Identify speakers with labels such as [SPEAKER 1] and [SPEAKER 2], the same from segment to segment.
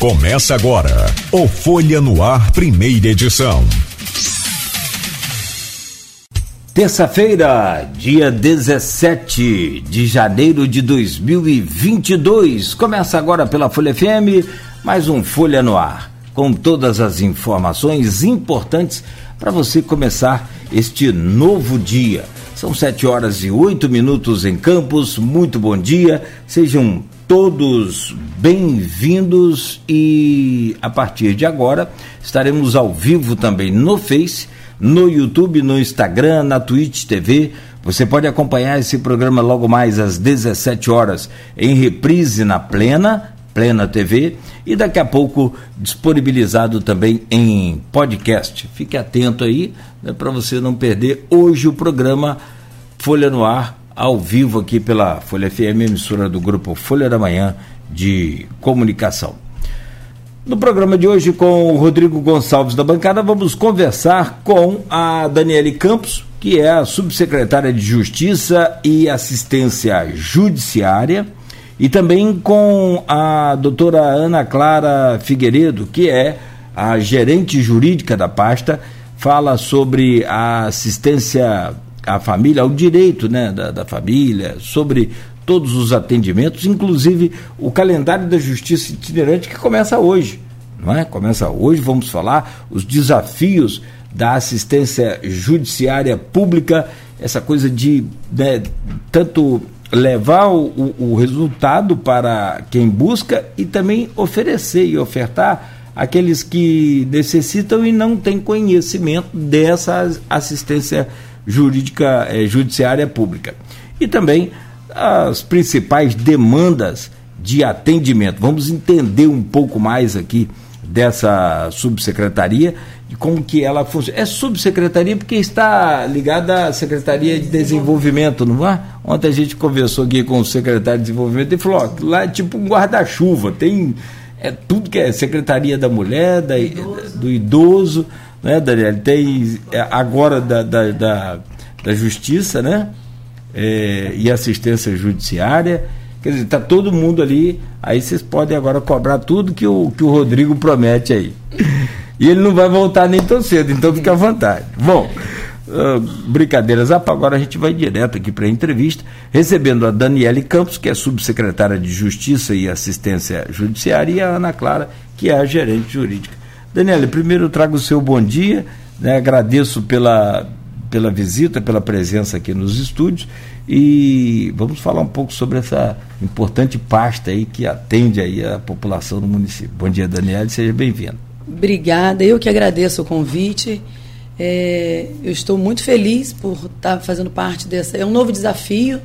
[SPEAKER 1] Começa agora o Folha no Ar, primeira edição.
[SPEAKER 2] Terça-feira, dia 17 de janeiro de 2022. Começa agora pela Folha FM, mais um Folha no Ar, com todas as informações importantes para você começar este novo dia. São sete horas e oito minutos em Campos. Muito bom dia. Sejam todos bem-vindos e a partir de agora estaremos ao vivo também no Face, no YouTube, no Instagram, na Twitch TV. Você pode acompanhar esse programa logo mais às 17 horas em reprise na Plena, Plena TV, e daqui a pouco disponibilizado também em podcast. Fique atento aí né, para você não perder hoje o programa Folha no Ar ao vivo aqui pela Folha FM, emissora do grupo Folha da Manhã de Comunicação. No programa de hoje, com o Rodrigo Gonçalves da bancada, vamos conversar com a Daniele Campos, que é a subsecretária de Justiça e Assistência Judiciária, e também com a doutora Ana Clara Figueiredo, que é a gerente jurídica da pasta, fala sobre a assistência a família, ao direito né, da, da família, sobre todos os atendimentos, inclusive o calendário da justiça itinerante que começa hoje. Não é? Começa hoje, vamos falar os desafios da assistência judiciária pública, essa coisa de né, tanto levar o, o, resultado para quem busca e também oferecer e ofertar aqueles que necessitam e não têm conhecimento dessa assistência judiciária jurídica eh, judiciária pública. E também as principais demandas de atendimento. Vamos entender um pouco mais aqui dessa subsecretaria e como que ela funciona. É subsecretaria porque está ligada à Secretaria de Desenvolvimento, não é? Ontem a gente conversou aqui com o secretário de Desenvolvimento e falou, ó, lá é tipo um guarda-chuva, tem é tudo que é Secretaria da Mulher, da, idoso. do idoso, né, Daniel? Tem é, agora da, da, da, da Justiça, né? É, e assistência judiciária. Quer dizer, está todo mundo ali. Aí vocês podem agora cobrar tudo que o, que o Rodrigo promete aí. E ele não vai voltar nem tão cedo, então fica à vontade. Bom, uh, brincadeiras à agora a gente vai direto aqui para a entrevista, recebendo a Daniele Campos, que é subsecretária de Justiça e Assistência Judiciária, e a Ana Clara, que é a gerente jurídica Daniela, primeiro eu trago o seu bom dia, né? agradeço pela, pela visita, pela presença aqui nos estúdios e vamos falar um pouco sobre essa importante pasta aí que atende aí a população do município. Bom dia, Daniela, seja bem-vindo.
[SPEAKER 3] Obrigada, eu que agradeço o convite. É, eu estou muito feliz por estar fazendo parte dessa. É um novo desafio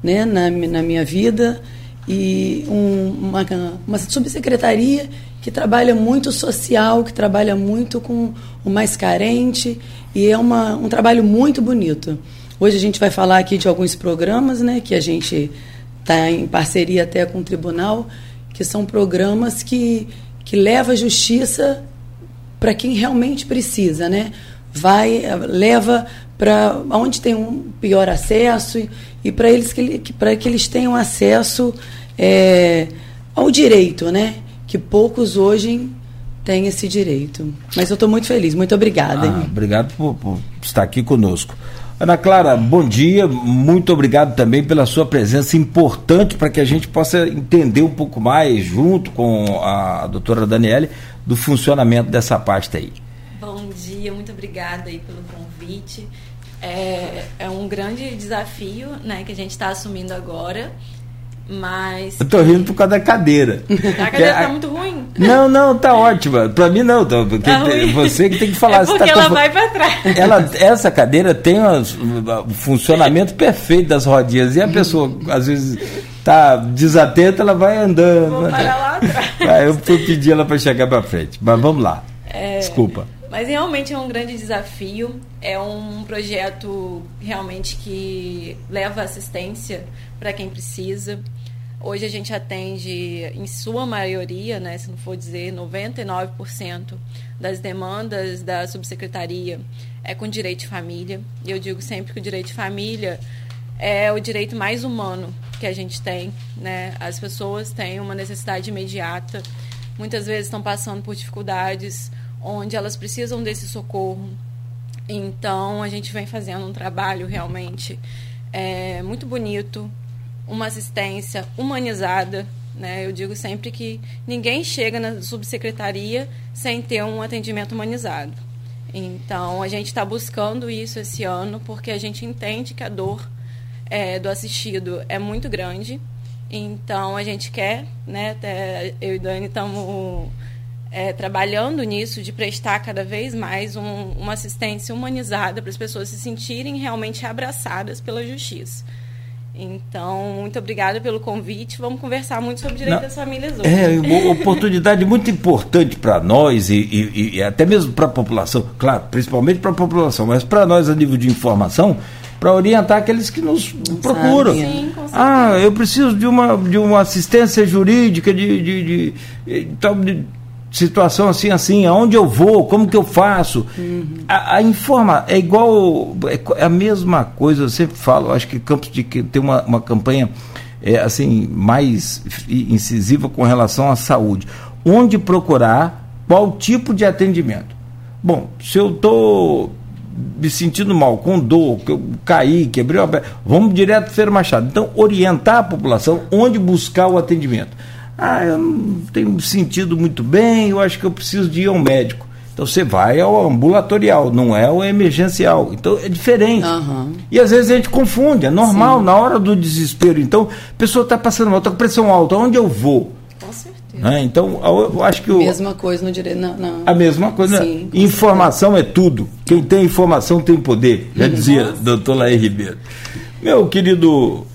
[SPEAKER 3] né, na, na minha vida e um, uma, uma subsecretaria que trabalha muito social, que trabalha muito com o mais carente e é uma, um trabalho muito bonito. Hoje a gente vai falar aqui de alguns programas, né, que a gente está em parceria até com o tribunal, que são programas que, que levam justiça para quem realmente precisa, né? Vai, leva para onde tem um pior acesso e, e para eles que, que, que eles tenham acesso é, ao direito, né? Que poucos hoje têm esse direito. Mas eu estou muito feliz, muito obrigada.
[SPEAKER 2] Ah, obrigado por, por, estar aqui conosco. Ana Clara, bom dia, muito obrigado também pela sua presença importante para que a gente possa entender um pouco mais, junto com a doutora Daniele, do funcionamento dessa pasta aí.
[SPEAKER 4] Bom dia, muito obrigada aí pelo convite. É, é um grande desafio né, que a gente está assumindo agora mas.
[SPEAKER 2] Eu tô rindo por causa da cadeira.
[SPEAKER 4] A cadeira é, tá muito ruim?
[SPEAKER 2] Não, não, tá ótima. Pra mim não, tá, porque tá você que tem que falar.
[SPEAKER 4] É porque
[SPEAKER 2] tá
[SPEAKER 4] ela vai pra trás.
[SPEAKER 2] Ela, essa cadeira tem o funcionamento perfeito das rodinhas. E a pessoa, às vezes, tá desatenta, ela vai andando.
[SPEAKER 4] Vou parar lá atrás.
[SPEAKER 2] eu fui pedir ela para chegar para frente. Mas vamos lá. É... Desculpa.
[SPEAKER 4] Mas realmente é um grande desafio. É um projeto realmente que leva assistência para quem precisa. Hoje a gente atende, em sua maioria, né, se não for dizer 99% das demandas da subsecretaria é com direito de família. E eu digo sempre que o direito de família é o direito mais humano que a gente tem. Né? As pessoas têm uma necessidade imediata muitas vezes estão passando por dificuldades onde elas precisam desse socorro. Então, a gente vem fazendo um trabalho realmente é, muito bonito, uma assistência humanizada. Né? Eu digo sempre que ninguém chega na subsecretaria sem ter um atendimento humanizado. Então, a gente está buscando isso esse ano, porque a gente entende que a dor é, do assistido é muito grande. Então, a gente quer, né, até eu e Dani estamos é, trabalhando nisso, de prestar cada vez mais um, uma assistência humanizada para as pessoas se sentirem realmente abraçadas pela justiça. Então, muito obrigada pelo convite. Vamos conversar muito sobre direito Não, das famílias hoje.
[SPEAKER 2] É uma oportunidade muito importante para nós e, e, e, até mesmo para a população, claro, principalmente para a população, mas para nós a nível de informação, para orientar aqueles que nos Não procuram. Sim, ah, eu preciso de uma, de uma assistência jurídica, de, de, de, de, de situação assim, assim, aonde eu vou, como que eu faço. Uhum. A, a informa é igual, é, é a mesma coisa, eu sempre falo, acho que Campos de que tem uma, uma campanha é, assim, mais incisiva com relação à saúde. Onde procurar, qual tipo de atendimento. Bom, se eu estou me sentindo mal, com dor, que eu caí, quebrei a perna, vamos direto para Feira Machado. Então, orientar a população onde buscar o atendimento. Ah, eu não tenho sentido muito bem, eu acho que eu preciso de ir ao médico. Então você vai ao ambulatorial, não é o emergencial. Então é diferente. Uhum. E às vezes a gente confunde, é normal, Sim. na hora do desespero. Então, a pessoa está passando mal, está com pressão alta, onde eu vou? Com certeza. Né? Então, eu acho que. O,
[SPEAKER 3] mesma coisa no direito. Não, não.
[SPEAKER 2] A mesma coisa. Sim, informação certeza. é tudo. Quem tem informação tem poder, já uhum. dizia doutor Laí Ribeiro. Meu querido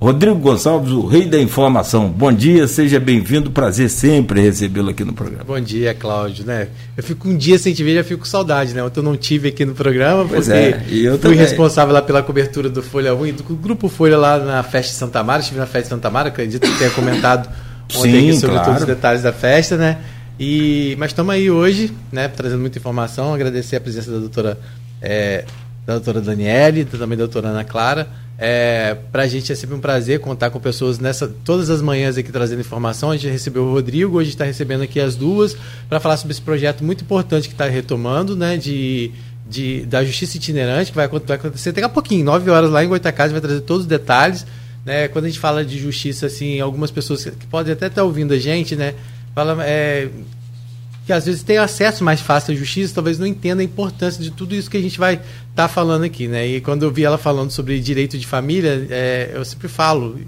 [SPEAKER 2] Rodrigo Gonçalves, o rei da informação. Bom dia, seja bem-vindo. Prazer sempre recebê-lo aqui no programa.
[SPEAKER 5] Bom dia, Cláudio. Né? Eu fico um dia sem te ver, já fico com saudade, né? Ontem eu não tive aqui no programa,
[SPEAKER 2] pois porque é, eu
[SPEAKER 5] fui também. responsável lá pela cobertura do Folha 1 e do Grupo Folha lá na festa de Santa Mara. Estive na festa de Santa Mara, acredito que tenha comentado ontem Sim, sobre claro. todos os detalhes da festa, né? E, mas estamos aí hoje, né, trazendo muita informação. Agradecer a presença da doutora, é, da doutora Daniele, também da doutora Ana Clara é, para a gente é sempre um prazer contar com pessoas nessa todas as manhãs aqui trazendo informação. A gente recebeu o Rodrigo, hoje está recebendo aqui as duas para falar sobre esse projeto muito importante que está retomando, né? De, de, da Justiça Itinerante, que vai, vai acontecer daqui a pouquinho, 9 horas lá em Goitacazes, vai trazer todos os detalhes. Né? Quando a gente fala de justiça, assim, algumas pessoas que podem até estar tá ouvindo a gente, né? Fala, é, que às vezes tem acesso mais fácil à justiça, talvez não entenda a importância de tudo isso que a gente vai estar tá falando aqui, né? E quando eu vi ela falando sobre direito de família, é, eu sempre falo,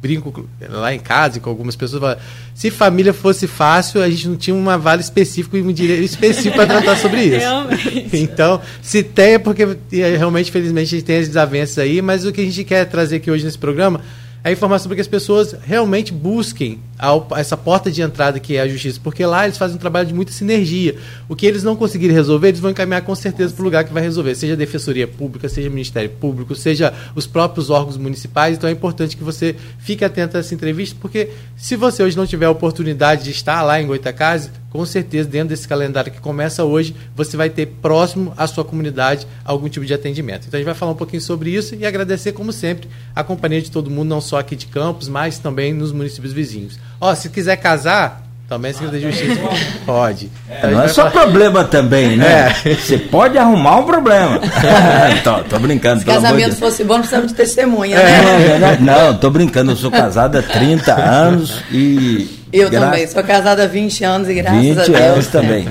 [SPEAKER 5] brinco lá em casa e com algumas pessoas, falo, se família fosse fácil, a gente não tinha uma vale específico e um direito específico para tratar sobre isso. Realmente. Então, se tem é porque é, realmente, felizmente, a gente tem as desavenças aí, mas o que a gente quer trazer aqui hoje nesse programa a informação para que as pessoas realmente busquem a, essa porta de entrada que é a justiça, porque lá eles fazem um trabalho de muita sinergia. O que eles não conseguirem resolver, eles vão encaminhar com certeza para o lugar que vai resolver, seja a Defensoria Pública, seja o Ministério Público, seja os próprios órgãos municipais. Então é importante que você fique atento a essa entrevista, porque se você hoje não tiver a oportunidade de estar lá em Goitacazes, com certeza, dentro desse calendário que começa hoje, você vai ter próximo à sua comunidade algum tipo de atendimento. Então a gente vai falar um pouquinho sobre isso e agradecer, como sempre, a companhia de todo mundo, não só aqui de Campos, mas também nos municípios vizinhos. Ó, se quiser casar, também Secretaria de Justiça pode.
[SPEAKER 2] É, não é só falar... problema também, né? É. Você pode arrumar um problema. tô, tô brincando.
[SPEAKER 3] Se casamento de... fosse bom, não precisava de testemunha, é,
[SPEAKER 2] né? Não, tô brincando. Eu sou casado há 30 anos e
[SPEAKER 3] eu Gra... também, sou casada há 20 anos e graças 20 a Deus.
[SPEAKER 2] anos também.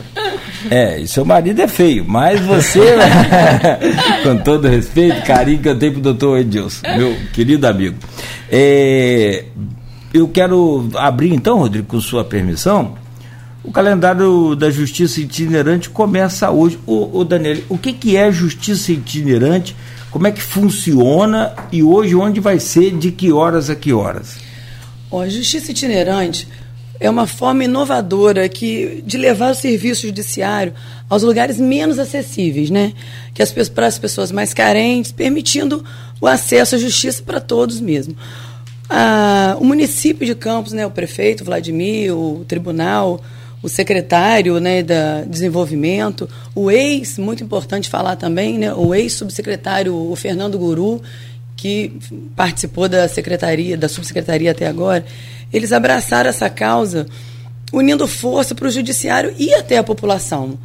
[SPEAKER 2] É, e seu marido é feio, mas você, né? com todo respeito, carinho que eu tenho pro doutor Edilson, meu querido amigo. É, eu quero abrir então, Rodrigo, com sua permissão, o calendário da Justiça Itinerante começa hoje. O, o Daniel, o que, que é Justiça Itinerante? Como é que funciona e hoje onde vai ser, de que horas a que horas?
[SPEAKER 3] Ó, Justiça Itinerante é uma forma inovadora que, de levar o serviço judiciário aos lugares menos acessíveis, né? Que as, para as pessoas mais carentes, permitindo o acesso à justiça para todos mesmo. Ah, o município de Campos, né, o prefeito Vladimir, o tribunal, o secretário né, da desenvolvimento, o ex, muito importante falar também, né, o ex-subsecretário o Fernando Guru, que participou da secretaria, da subsecretaria até agora, eles abraçaram essa causa unindo força para o judiciário e até a população,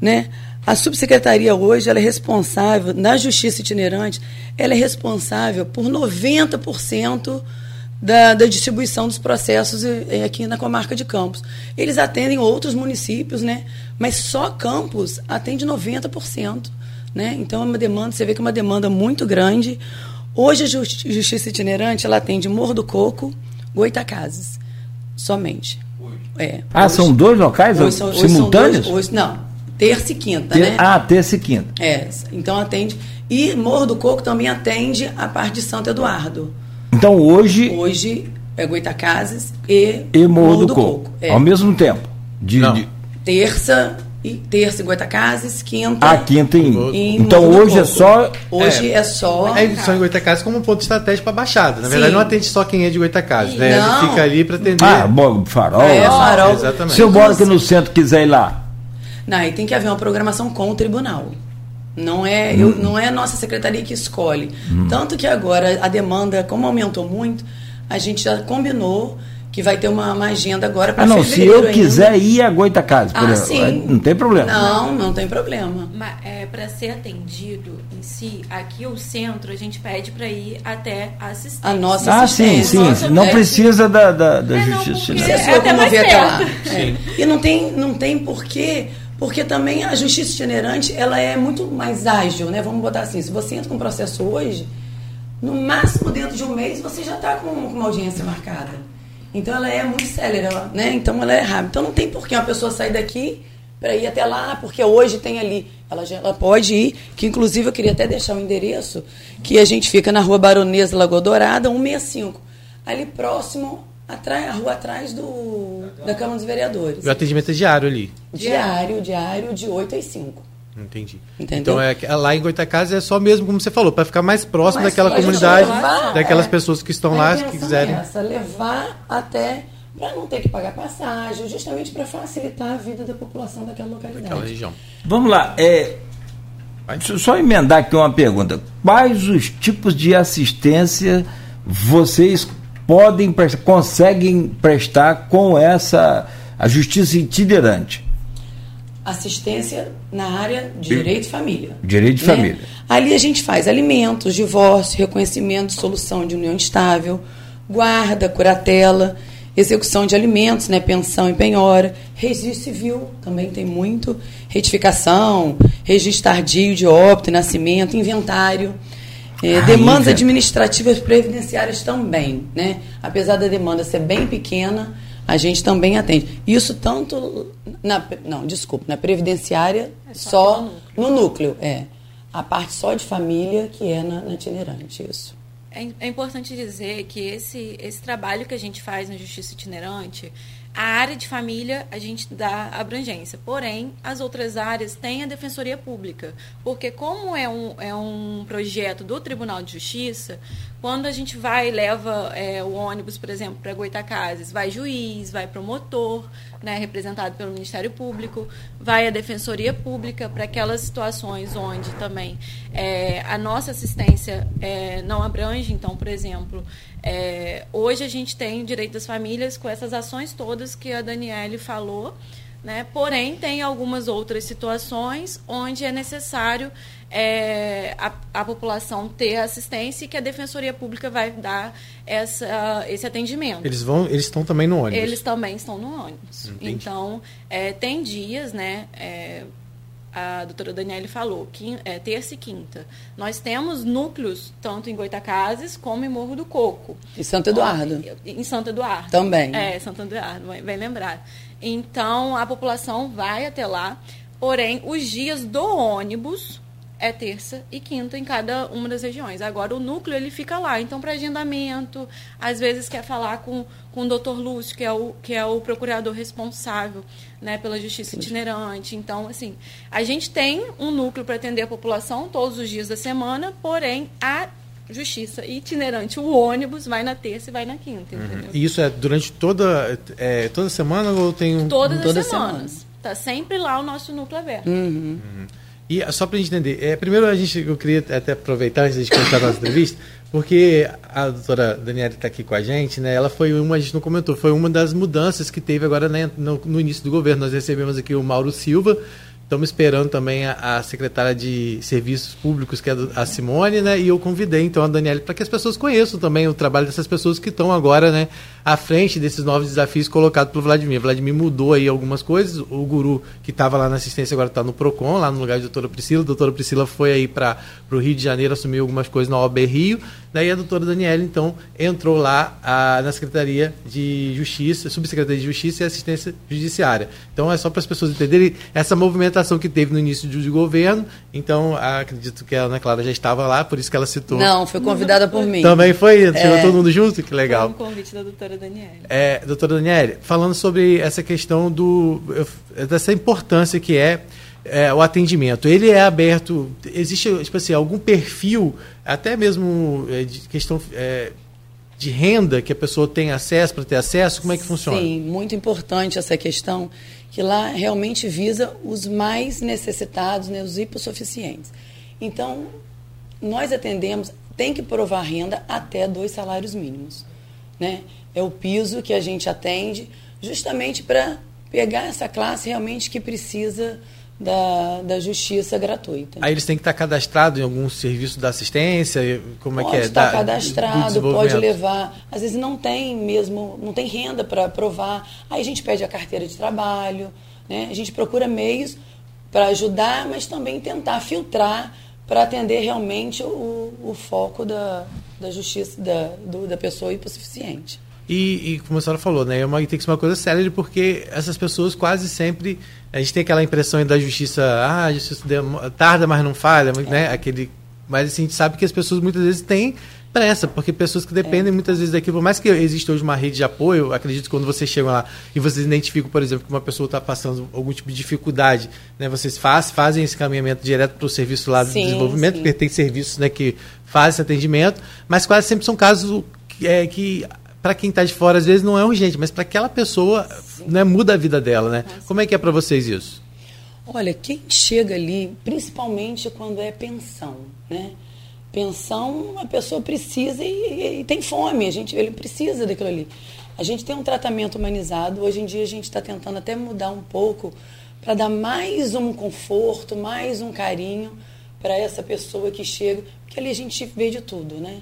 [SPEAKER 3] né? A subsecretaria hoje ela é responsável, na justiça itinerante, ela é responsável por 90% da, da distribuição dos processos aqui na comarca de Campos. Eles atendem outros municípios, né? mas só Campos atende 90%. Né? Então é uma demanda, você vê que é uma demanda muito grande. Hoje a justiça itinerante ela atende Morro do Coco, Goitacazes, somente.
[SPEAKER 2] É, ah, hoje, são dois locais hoje são, simultâneos?
[SPEAKER 3] Hoje, hoje, não, terça e quinta, Ter, né?
[SPEAKER 2] Ah, terça e quinta.
[SPEAKER 3] É, então atende. E Morro do Coco também atende a parte de Santo Eduardo.
[SPEAKER 2] Então hoje.
[SPEAKER 3] Hoje é Goitacazes e,
[SPEAKER 2] e Morro, Morro do, do, Coco. Coco. É. Ao mesmo tempo.
[SPEAKER 3] De, de... Terça e terça em Goitacazes, quinta.
[SPEAKER 2] Ah, quinta em. em então hoje é só.
[SPEAKER 3] Hoje é, é só.
[SPEAKER 5] É edição em Goitacazes como um ponto estratégico para Baixada. Na verdade, Sim. não atende só quem é de Goitacazes, né? Não. Ele fica ali para atender.
[SPEAKER 2] Ah, bom, farol.
[SPEAKER 3] É, farol.
[SPEAKER 2] Exatamente. Se eu moro aqui no centro quiser ir lá.
[SPEAKER 3] Não, e tem que haver uma programação com o tribunal. Não é, hum. eu, não é a nossa secretaria que escolhe. Hum. Tanto que agora a demanda, como aumentou muito, a gente já combinou que vai ter uma, uma agenda agora para
[SPEAKER 2] ah, não, se eu ainda. quiser ir a Goita Casa, ah, exemplo, sim. não tem problema.
[SPEAKER 3] Não, não tem problema.
[SPEAKER 4] Mas é, para ser atendido em si, aqui o centro, a gente pede para ir até a assistência.
[SPEAKER 3] A nossa
[SPEAKER 2] ah, assistência. sim, sim. Não precisa da, da, da é,
[SPEAKER 3] justiça. Não, é até mais perto. É. E não tem, não tem porquê porque também a justiça itinerante ela é muito mais ágil, né? Vamos botar assim, se você entra com um processo hoje, no máximo dentro de um mês você já está com, uma audiência marcada. Então ela é muito célere, né? Então ela é rápida. Então não tem por que uma pessoa sair daqui para ir até lá, porque hoje tem ali. Ela, já, ela pode ir, que inclusive eu queria até deixar o um endereço, que a gente fica na rua Baronesa Lagoa Dourada, 165. Ali próximo Atrás, a rua atrás do, da Câmara dos Vereadores.
[SPEAKER 5] O atendimento é diário ali?
[SPEAKER 3] Diário, diário, de 8 às 5.
[SPEAKER 5] Entendi. Entendeu? Então, é, lá em Goitacazes é só mesmo, como você falou, para ficar mais próximo mais daquela comunidade, levar, daquelas é, pessoas que estão lá, que quiserem. É
[SPEAKER 3] essa, levar até para não ter que pagar passagem, justamente para facilitar a vida da população daquela localidade. Daquela região.
[SPEAKER 2] Vamos lá, é, só emendar aqui uma pergunta. Quais os tipos de assistência vocês podem conseguem prestar com essa a justiça itinerante?
[SPEAKER 3] Assistência na área de direito de família.
[SPEAKER 2] Direito de né? família.
[SPEAKER 3] Ali a gente faz alimentos, divórcio, reconhecimento, solução de união estável, guarda, curatela, execução de alimentos, né, pensão e penhora, registro civil, também tem muito, retificação, registro tardio de óbito, nascimento, inventário. É, demandas administrativas previdenciárias também, né? Apesar da demanda ser bem pequena, a gente também atende. Isso tanto na não, desculpa, na previdenciária é só, só no, núcleo. no, núcleo. é. A parte só de família que é na, na itinerante, isso.
[SPEAKER 4] É, é importante dizer que esse, esse trabalho que a gente faz na Justiça Itinerante a área de família a gente dá abrangência, porém as outras áreas têm a defensoria pública, porque como é um, é um projeto do Tribunal de Justiça, quando a gente vai leva é, o ônibus, por exemplo, para Goitacazes, vai juiz, vai promotor, né, representado pelo Ministério Público, vai a Defensoria Pública para aquelas situações onde também é, a nossa assistência é, não abrange. Então, por exemplo, é, hoje a gente tem direito das famílias com essas ações todas que a Daniele falou. Né? Porém, tem algumas outras situações onde é necessário é, a, a, população ter assistência e que a Defensoria Pública vai dar essa, esse atendimento.
[SPEAKER 5] Eles vão, eles estão também no ônibus?
[SPEAKER 4] Eles também estão no ônibus. Entendi. Então, é, tem dias, né? A doutora Daniele falou, que é, terça e quinta. Nós temos núcleos tanto em Goitacazes como em Morro do Coco.
[SPEAKER 3] E Santo Eduardo.
[SPEAKER 4] Em Santo Eduardo.
[SPEAKER 3] Também.
[SPEAKER 4] É, Santo Eduardo, bem lembrado. Então, a população vai até lá, porém, os dias do ônibus é terça e quinta em cada uma das regiões. Agora, o núcleo ele fica lá. Então, para agendamento, às vezes quer falar com, com o doutor Lúcio, que é o, que é o procurador responsável né, pela justiça itinerante. Então, assim, a gente tem um núcleo para atender a população todos os dias da semana, porém, a justiça itinerante, o ônibus vai na terça e vai na quinta, uhum.
[SPEAKER 5] E isso é durante toda, é, toda semana ou tem
[SPEAKER 4] um... Todas, todas as semanas. Está sempre lá o nosso núcleo aberto.
[SPEAKER 3] Uhum. Uhum.
[SPEAKER 5] E só para a gente entender, é, primeiro a gente, eu queria até aproveitar antes de começar a nossa entrevista, porque a doutora Daniela está aqui com a gente, né? Ela foi uma, a gente não comentou, foi uma das mudanças que teve agora né, no, no início do governo. Nós recebemos aqui o Mauro Silva, Estamos esperando também a, a, secretária de Serviços Públicos, que é a Simone, né? E eu convidei então a Daniela para que as pessoas conheçam também o trabalho dessas pessoas que estão agora, né, à frente desses novos desafios colocados pelo Vladimir. O Vladimir mudou aí algumas coisas. O guru que estava lá na assistência agora está no Procon, lá no lugar da doutora Priscila. A doutora Priscila foi aí para o Rio de Janeiro, assumiu algumas coisas na OAB Rio. Daí a doutora Daniela, então, entrou lá a, na Secretaria de Justiça, Subsecretaria de Justiça e Assistência Judiciária. Então é só para as pessoas entenderem essa movimentação que teve no início do governo. Então, acredito que a Ana Clara já estava lá, por isso que ela citou.
[SPEAKER 3] Não, foi convidada por mim.
[SPEAKER 5] Também foi? Chegou é... todo mundo junto? Que legal.
[SPEAKER 4] Foi um convite da doutora Daniela.
[SPEAKER 5] É, doutora Daniela, falando sobre essa questão do dessa importância que é é, o atendimento, ele é aberto, existe tipo assim, algum perfil, até mesmo é, de questão é, de renda que a pessoa tem acesso para ter acesso, como é que funciona?
[SPEAKER 3] Sim, muito importante essa questão, que lá realmente visa os mais necessitados, né, os hipossuficientes. Então, nós atendemos, tem que provar renda até dois salários mínimos. Né? É o piso que a gente atende, justamente para pegar essa classe realmente que precisa da, da justiça gratuita.
[SPEAKER 5] Aí eles têm que estar cadastrados em algum serviço da assistência? Como
[SPEAKER 3] pode
[SPEAKER 5] é que é?
[SPEAKER 3] estar da, cadastrado, pode levar. Às vezes não tem mesmo, não tem renda para provar. Aí a gente pede a carteira de trabalho, né? a gente procura meios para ajudar, mas também tentar filtrar para atender realmente o, o foco da, da justiça da, do, da pessoa hipossuficiente.
[SPEAKER 5] E, e como a senhora falou, né, é uma, tem que ser uma coisa séria, porque essas pessoas quase sempre. A gente tem aquela impressão da justiça, ah, a justiça tarda, mas não falha, é. né? Aquele, mas assim, a gente sabe que as pessoas muitas vezes têm pressa, porque pessoas que dependem é. muitas vezes daquilo, por mais que exista hoje uma rede de apoio, acredito que quando vocês chegam lá e vocês identificam, por exemplo, que uma pessoa está passando algum tipo de dificuldade, né, vocês faz, fazem esse caminhamento direto para o serviço lá do sim, desenvolvimento, sim. porque tem serviços né, que fazem esse atendimento, mas quase sempre são casos é, que para quem está de fora, às vezes não é urgente, mas para aquela pessoa né, muda a vida dela, né? Como é que é para vocês isso?
[SPEAKER 3] Olha, quem chega ali, principalmente quando é pensão, né? Pensão, a pessoa precisa e, e, e tem fome, a gente, ele precisa daquilo ali. A gente tem um tratamento humanizado, hoje em dia a gente está tentando até mudar um pouco para dar mais um conforto, mais um carinho para essa pessoa que chega, porque ali a gente vê de tudo, né?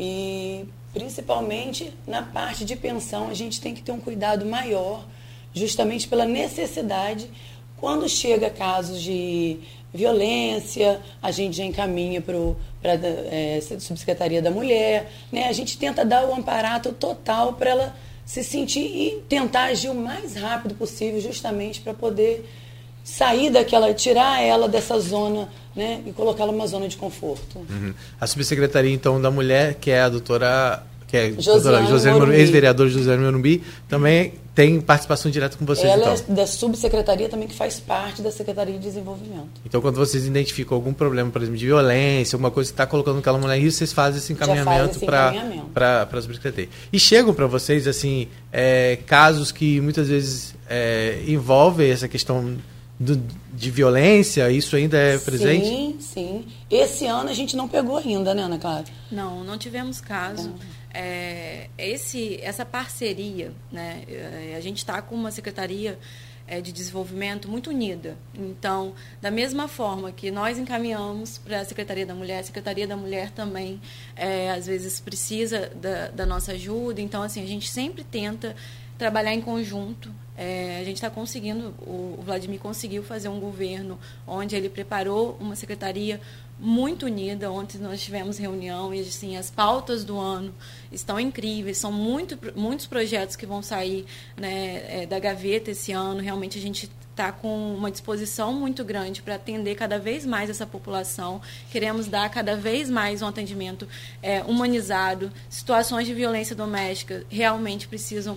[SPEAKER 3] E principalmente na parte de pensão, a gente tem que ter um cuidado maior, justamente pela necessidade. Quando chega casos de violência, a gente já encaminha para a é, Subsecretaria da Mulher, né? a gente tenta dar o amparato total para ela se sentir e tentar agir o mais rápido possível, justamente para poder sair daquela, tirar ela dessa zona né, e colocá-la numa zona de conforto.
[SPEAKER 5] Uhum. A subsecretaria, então, da mulher, que é a doutora que é Josiane ex-vereador José Morumbi, também tem participação direta com vocês,
[SPEAKER 3] Ela
[SPEAKER 5] então.
[SPEAKER 3] é da subsecretaria também, que faz parte da Secretaria de Desenvolvimento.
[SPEAKER 5] Então, quando vocês identificam algum problema, por exemplo, de violência, alguma coisa que está colocando aquela mulher em risco, vocês fazem esse encaminhamento para a subsecretaria. E chegam para vocês, assim, é, casos que muitas vezes é, envolvem essa questão do, de violência, isso ainda é presente?
[SPEAKER 3] Sim, sim. Esse ano a gente não pegou ainda, né, Ana Clara?
[SPEAKER 4] Não, não tivemos caso. É, esse, essa parceria, né, é, a gente está com uma secretaria é, de desenvolvimento muito unida. Então, da mesma forma que nós encaminhamos para a Secretaria da Mulher, a Secretaria da Mulher também, é, às vezes, precisa da, da nossa ajuda. Então, assim, a gente sempre tenta trabalhar em conjunto. É, a gente está conseguindo, o, Vladimir conseguiu fazer um governo onde ele preparou uma secretaria muito unida. Ontem nós tivemos reunião e assim, as pautas do ano estão incríveis. São muito, muitos projetos que vão sair né, é, da gaveta esse ano. Realmente a gente está com uma disposição muito grande para atender cada vez mais essa população. Queremos dar cada vez mais um atendimento é, humanizado. Situações de violência doméstica realmente precisam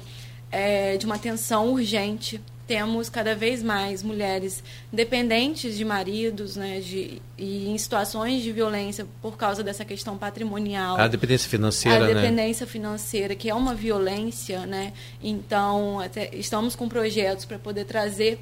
[SPEAKER 4] é, de uma atenção urgente. Temos cada vez mais mulheres dependentes de maridos, né, de, e em situações de violência por causa dessa questão patrimonial.
[SPEAKER 5] A dependência financeira,
[SPEAKER 4] A né? dependência né? financeira, que é uma violência, né? Então, até, estamos com projetos para poder trazer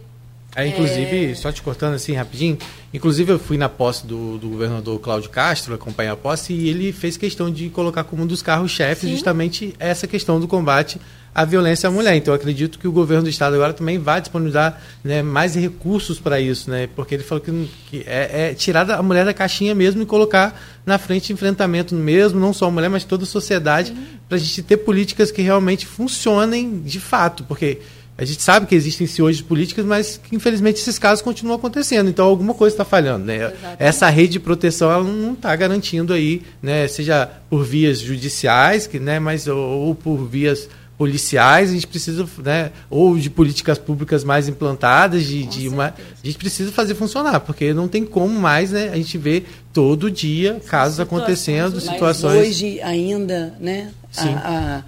[SPEAKER 5] É, inclusive, é... só te cortando assim rapidinho, inclusive eu fui na posse do, do governador Cláudio Castro, acompanhar a posse, e ele fez questão de colocar como um dos carros-chefes justamente essa questão do combate à violência à mulher. Então, eu acredito que o governo do estado agora também vai disponibilizar né, mais recursos para isso, né? Porque ele falou que, que é, é, tirar a mulher da caixinha mesmo e colocar na frente de enfrentamento mesmo, não só a mulher, mas toda a sociedade, para a gente ter políticas que realmente funcionem de fato, porque a gente sabe que existem sim hoje políticas, mas que infelizmente esses casos continuam acontecendo. Então alguma coisa está falhando. Né? Essa rede de proteção ela não está garantindo aí, né, seja por vias judiciais, que, né, mas ou, ou por vias policiais, a gente precisa, né, ou de políticas públicas mais implantadas, de, de uma, a gente precisa fazer funcionar, porque não tem como mais, né, a gente ver todo dia casos acontecendo, situações.
[SPEAKER 3] Mas hoje ainda, né, a, a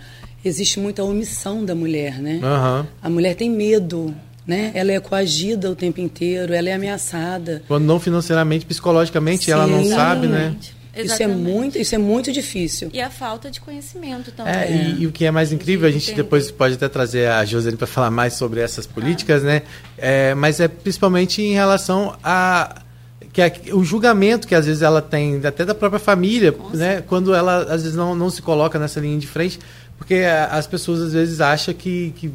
[SPEAKER 3] existe muita omissão da mulher, né? Uhum. A mulher tem medo, né? Ela é coagida o tempo inteiro, ela é ameaçada.
[SPEAKER 5] Quando não financeiramente, psicologicamente, Sim, ela não sabe, né?
[SPEAKER 3] Isso é muito, isso é muito difícil.
[SPEAKER 4] E a falta de conhecimento também.
[SPEAKER 5] É, e, e, o que é mais incrível, a gente depois pode até trazer a Josane para falar mais sobre essas políticas, ah. né? É, mas é principalmente em relação a que é o julgamento que às vezes ela tem até da própria família, Nossa. né? Quando ela às vezes não, não se coloca nessa linha de frente, porque as pessoas às vezes acham que, que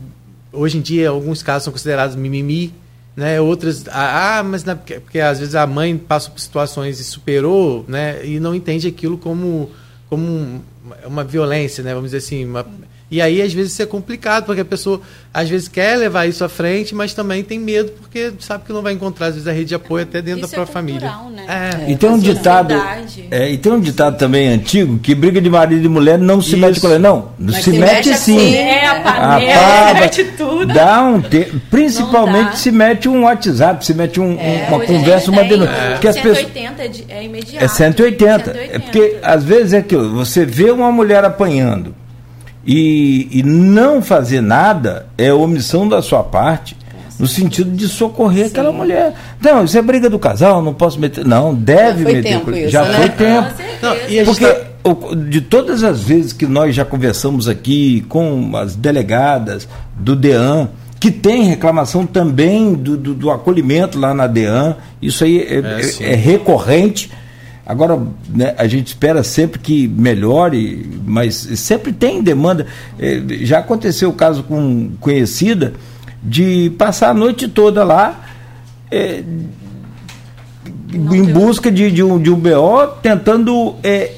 [SPEAKER 5] hoje em dia alguns casos são considerados mimimi, né? Outras, ah, ah mas na, porque, às vezes a mãe passa por situações e superou, né? E não entende aquilo como como uma violência, né? Vamos dizer assim, uma, e aí, às vezes, isso é complicado, porque a pessoa, às vezes, quer levar isso à frente, mas também tem medo, porque sabe que não vai encontrar, às vezes, a rede de apoio até dentro isso da própria é cultural, família.
[SPEAKER 2] Né? É. E tem um ditado. É, e tem um ditado também antigo que briga de marido e mulher não se isso. mete com ela. Não, se, se mete, mete sim. Assim,
[SPEAKER 4] é, a panela, a mete tudo.
[SPEAKER 2] Dá um te... Principalmente se mete um WhatsApp, se mete um, é, uma conversa, uma denúncia.
[SPEAKER 4] É. Porque 180 pessoas... é imediato.
[SPEAKER 2] É 180. 180. É porque, às vezes, é aquilo, você vê uma mulher apanhando e, e não fazer nada é omissão da sua parte no sentido de socorrer Sim. aquela mulher. Não, isso é briga do casal, não posso meter. Não, deve já foi meter. Tempo isso, já né? foi tempo. Não, Porque tá... de todas as vezes que nós já conversamos aqui com as delegadas do DEAN, que tem reclamação também do, do, do acolhimento lá na DEAN, isso aí é, é, é, é recorrente. Agora, né, a gente espera sempre que melhore, mas sempre tem demanda. É, já aconteceu o caso com conhecida de passar a noite toda lá é, em busca de, de, um, de um BO, tentando é,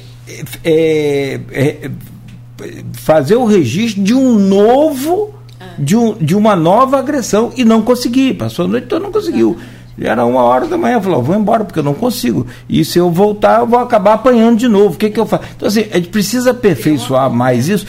[SPEAKER 2] é, é, fazer o registro de um novo, ah. de, um, de uma nova agressão e não conseguir. Passou a noite toda não conseguiu. Ah era uma hora da manhã, eu falei, vou embora porque eu não consigo. E se eu voltar, eu vou acabar apanhando de novo. O que, que eu faço? Então, assim, a gente precisa aperfeiçoar mais isso.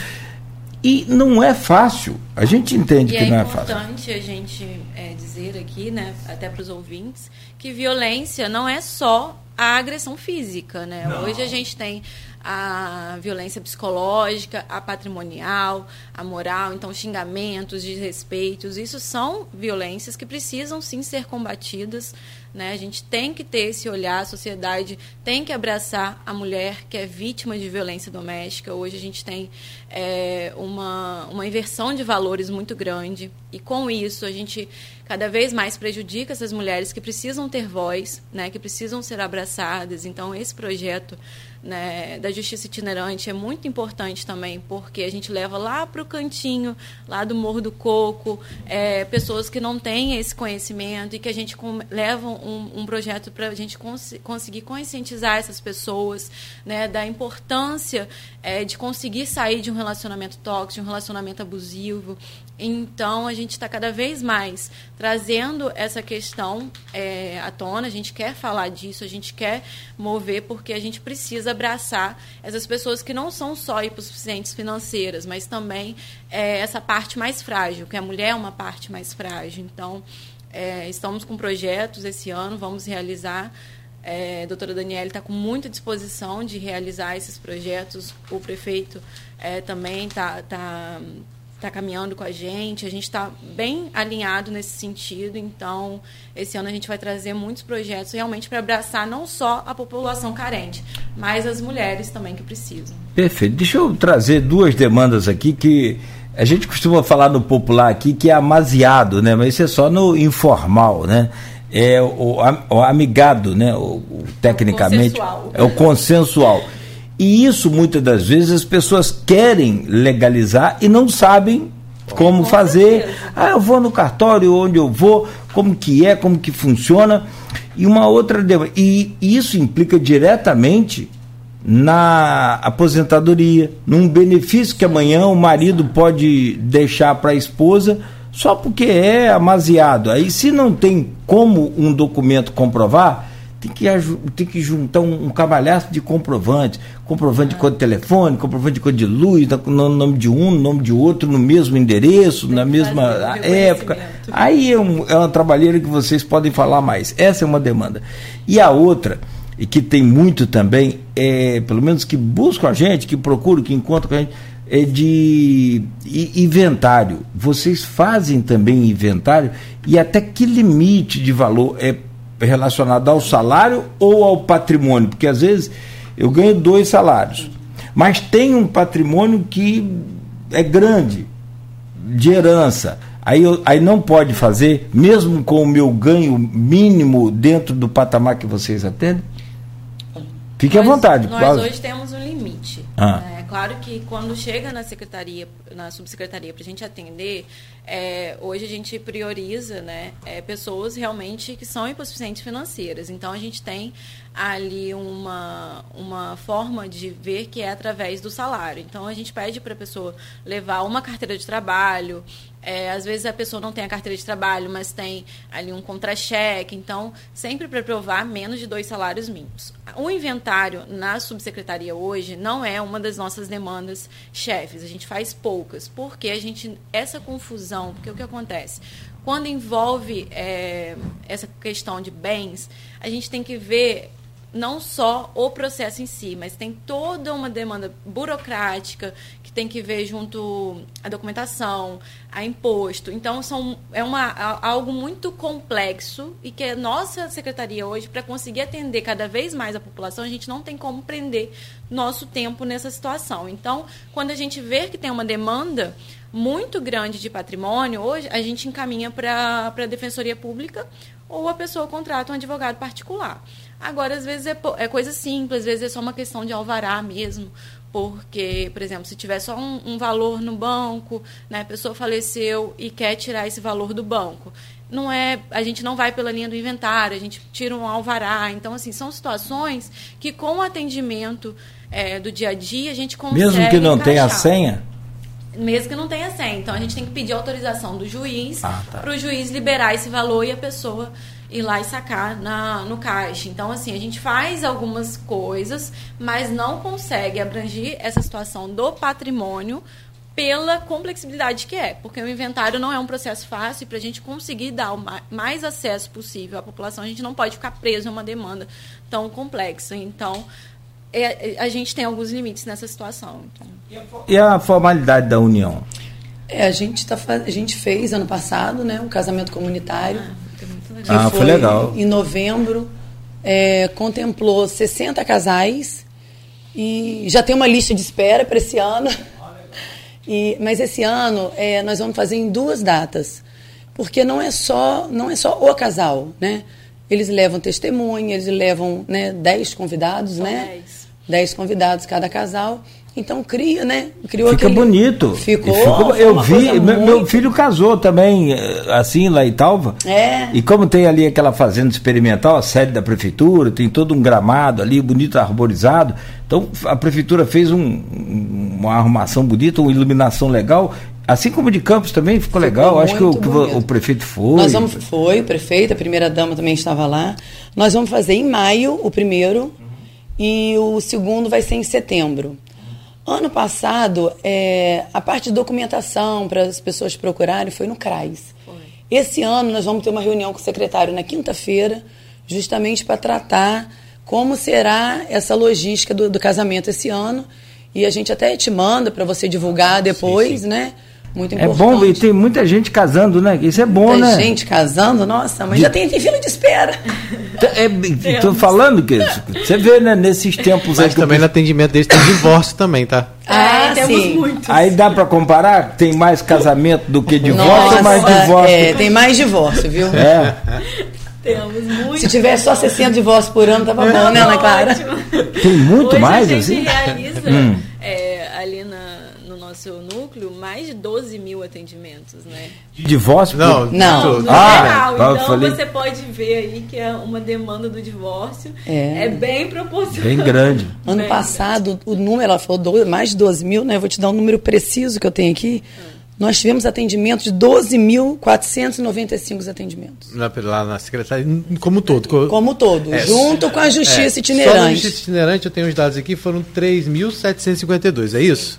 [SPEAKER 2] E não é fácil. A gente entende e que é não é fácil.
[SPEAKER 4] É importante a gente é, dizer aqui, né, até para os ouvintes, que violência não é só a agressão física, né? Não. Hoje a gente tem a violência psicológica, a patrimonial, a moral, então xingamentos, desrespeitos, isso são violências que precisam sim ser combatidas, né? A gente tem que ter esse olhar, a sociedade tem que abraçar a mulher que é vítima de violência doméstica. Hoje a gente tem é, uma, uma inversão de valores muito grande e com isso a gente cada vez mais prejudica essas mulheres que precisam ter voz, né? Que precisam ser abraçadas. Então esse projeto né, da justiça itinerante é muito importante também, porque a gente leva lá para o cantinho, lá do Morro do Coco, é, pessoas que não têm esse conhecimento e que a gente leva um, um projeto para a gente cons conseguir conscientizar essas pessoas né, da importância é, de conseguir sair de um relacionamento tóxico, de um relacionamento abusivo. Então, a gente está cada vez mais trazendo essa questão é, à tona. A gente quer falar disso, a gente quer mover, porque a gente precisa abraçar essas pessoas que não são só hipossuficientes financeiras, mas também é, essa parte mais frágil, que a mulher é uma parte mais frágil. Então, é, estamos com projetos esse ano, vamos realizar. É, a doutora Daniela está com muita disposição de realizar esses projetos. O prefeito é, também está tá, está caminhando com a gente, a gente está bem alinhado nesse sentido, então esse ano a gente vai trazer muitos projetos realmente para abraçar não só a população carente, mas as mulheres também que precisam.
[SPEAKER 2] Perfeito. Deixa eu trazer duas demandas aqui que A gente costuma falar no popular aqui que é amaziado, né? Mas isso é só no informal, né? É o, o amigado, né? O, o tecnicamente. O é o consensual. E isso, muitas das vezes, as pessoas querem legalizar e não sabem como Com fazer. Ah, eu vou no cartório, onde eu vou, como que é, como que funciona. E uma outra. E isso implica diretamente na aposentadoria, num benefício que amanhã o marido pode deixar para a esposa só porque é amaziado. Aí, se não tem como um documento comprovar, tem que, tem que juntar um, um cavalhaço de comprovantes, comprovante de código de telefone, comprovante de código de luz, no nome de um, no nome de outro, no mesmo endereço, na mesma época. Aí é, um, é uma trabalheira que vocês podem falar mais. Essa é uma demanda. E a outra, e que tem muito também, é, pelo menos que buscam a gente, que procuram, que encontram com a gente, é de inventário. Vocês fazem também inventário e até que limite de valor é relacionado ao salário ou ao patrimônio? Porque às vezes eu ganho dois salários, mas tem um patrimônio que é grande, de herança. Aí, eu, aí não pode fazer, mesmo com o meu ganho mínimo dentro do patamar que vocês atendem? Fique
[SPEAKER 4] nós,
[SPEAKER 2] à vontade.
[SPEAKER 4] Nós hoje temos um limite. Ah. Né? Claro que quando chega na secretaria, na subsecretaria para a gente atender, é, hoje a gente prioriza né, é, pessoas realmente que são hipossuficientes financeiras. Então a gente tem ali uma, uma forma de ver que é através do salário. Então a gente pede para a pessoa levar uma carteira de trabalho, é, às vezes a pessoa não tem a carteira de trabalho, mas tem ali um contra-cheque. Então, sempre para provar menos de dois salários mínimos. O inventário na subsecretaria hoje não é uma das nossas demandas chefes. A gente faz poucas, porque a gente essa confusão, porque o que acontece? Quando envolve é, essa questão de bens, a gente tem que ver não só o processo em si, mas tem toda uma demanda burocrática tem que ver junto à documentação, a imposto. Então são, é uma, algo muito complexo e que a nossa secretaria hoje, para conseguir atender cada vez mais a população, a gente não tem como prender nosso tempo nessa situação. Então, quando a gente vê que tem uma demanda muito grande de patrimônio, hoje a gente encaminha para a Defensoria Pública ou a pessoa contrata um advogado particular. Agora, às vezes é, é, coisa simples, às vezes é só uma questão de alvará mesmo. Porque, por exemplo, se tiver só um, um valor no banco, né, a pessoa faleceu e quer tirar esse valor do banco. Não é, a gente não vai pela linha do inventário, a gente tira um alvará. Então, assim, são situações que com o atendimento é, do dia a dia a gente consegue.
[SPEAKER 2] Mesmo que não encaixar. tenha senha?
[SPEAKER 4] mesmo que não tenha senha. Então a gente tem que pedir autorização do juiz ah, tá. para o juiz liberar esse valor e a pessoa ir lá e sacar na, no caixa. Então, assim, a gente faz algumas coisas, mas não consegue abranger essa situação do patrimônio pela complexibilidade que é, porque o inventário não é um processo fácil e para a gente conseguir dar o mais acesso possível à população, a gente não pode ficar preso a uma demanda tão complexa. Então, é, é a gente tem alguns limites nessa situação.
[SPEAKER 2] Então. E a formalidade da união?
[SPEAKER 3] É, a gente tá, a gente fez ano passado, né, um casamento comunitário. Ah
[SPEAKER 2] que ah, foi, foi legal.
[SPEAKER 3] Em novembro, é, contemplou 60 casais e já tem uma lista de espera para esse ano. E, mas esse ano é, nós vamos fazer em duas datas, porque não é só não é só o casal, né? Eles levam testemunha, eles levam né, 10 convidados, São né? 10. 10 convidados cada casal. Então cria, né?
[SPEAKER 2] Criou Fica aquele... bonito.
[SPEAKER 3] Ficou.
[SPEAKER 2] Ficou eu vi, meu, muito... filho casou também, eh, assim, lá em Talva.
[SPEAKER 3] É.
[SPEAKER 2] E como tem ali aquela fazenda experimental, a sede da prefeitura, tem todo um gramado ali, bonito, arborizado. Então a prefeitura fez um, uma arrumação bonita, uma iluminação legal. Assim como de Campos também ficou, ficou legal. Acho que, o, que o, prefeito foi.
[SPEAKER 3] Nós vamos, foi, o prefeito, a primeira dama também estava lá. Nós vamos fazer em maio o primeiro e o segundo vai ser em setembro. Ano passado, é, a parte de documentação para as pessoas procurarem foi no CRAS. Foi. Esse ano nós vamos ter uma reunião com o secretário na quinta-feira, justamente para tratar como será essa logística do, do, casamento esse ano. E a gente até te manda para você divulgar depois, sim, sim. né? Muito importante.
[SPEAKER 2] É bom, e tem muita gente casando, né? Isso é bom,
[SPEAKER 3] muita
[SPEAKER 2] né?
[SPEAKER 3] Muita gente casando, nossa, mas de... já tem, tem fila de espera.
[SPEAKER 2] Estou é, falando que você vê, né, nesses tempos
[SPEAKER 5] mas aí. também no atendimento deles tem divórcio também, tá?
[SPEAKER 3] Ah, ah, temos sim. muitos.
[SPEAKER 2] Aí dá para comparar? Tem mais casamento do que divórcio Nossa, ou mais divórcio?
[SPEAKER 3] É, tem mais divórcio, viu?
[SPEAKER 2] É.
[SPEAKER 4] Temos muito.
[SPEAKER 3] Se tivesse só 60 divórcios por ano, tava bom, né, Ana Clara?
[SPEAKER 2] Tem muito
[SPEAKER 4] Hoje
[SPEAKER 2] mais,
[SPEAKER 4] a gente
[SPEAKER 2] assim?
[SPEAKER 4] realiza hum. é, nosso núcleo mais de 12 mil atendimentos, né?
[SPEAKER 2] De divórcio?
[SPEAKER 5] Não,
[SPEAKER 4] não. No ah, geral. Então falei... você pode ver aí que é uma demanda do divórcio é, é bem proporcional.
[SPEAKER 2] Bem grande.
[SPEAKER 3] Ano
[SPEAKER 4] bem
[SPEAKER 3] passado, grande. o número, ela falou mais de 12 mil, né? Eu vou te dar um número preciso que eu tenho aqui. Hum. Nós tivemos atendimento de 12.495 atendimentos.
[SPEAKER 5] Lá na Secretaria, como todo.
[SPEAKER 3] Como todo, é, junto com a Justiça é, Itinerante. Só a
[SPEAKER 5] Justiça Itinerante, eu tenho os dados aqui, foram 3.752, é isso?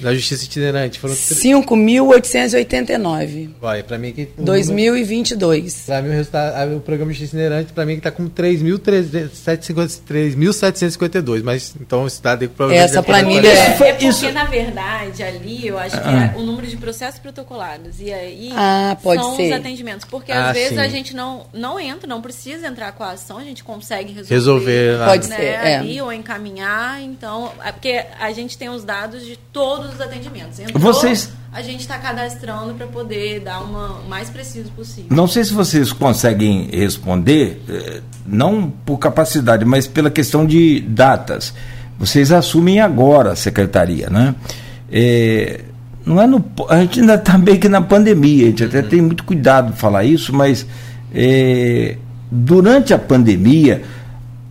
[SPEAKER 5] Da Justiça Itinerante foram
[SPEAKER 3] 5.889.
[SPEAKER 5] Vai, para mim que
[SPEAKER 3] 2022.
[SPEAKER 5] Para mim o resultado, o programa Justiça Itinerante para mim que está com 3.752, mas então esse dado
[SPEAKER 3] provavelmente Essa planilha
[SPEAKER 4] é, é porque isso. na verdade ali eu acho que ah. é o número de processos protocolados e aí
[SPEAKER 3] ah, pode
[SPEAKER 4] são
[SPEAKER 3] ser.
[SPEAKER 4] os atendimentos, porque
[SPEAKER 5] ah,
[SPEAKER 4] às vezes
[SPEAKER 5] sim.
[SPEAKER 4] a gente não não entra, não precisa entrar com a ação, a gente consegue resolver,
[SPEAKER 5] resolver
[SPEAKER 3] pode
[SPEAKER 4] né,
[SPEAKER 3] ser, é.
[SPEAKER 4] ali ou encaminhar, então, é porque a gente tem os dados de todos todos os atendimentos. Entrou,
[SPEAKER 2] vocês
[SPEAKER 4] a gente está cadastrando para poder dar uma o mais preciso possível.
[SPEAKER 2] Não sei se vocês conseguem responder, eh, não por capacidade, mas pela questão de datas. Vocês assumem agora a secretaria, né? É, não é no, a gente ainda está meio que na pandemia, a gente até tem muito cuidado de falar isso, mas é, durante a pandemia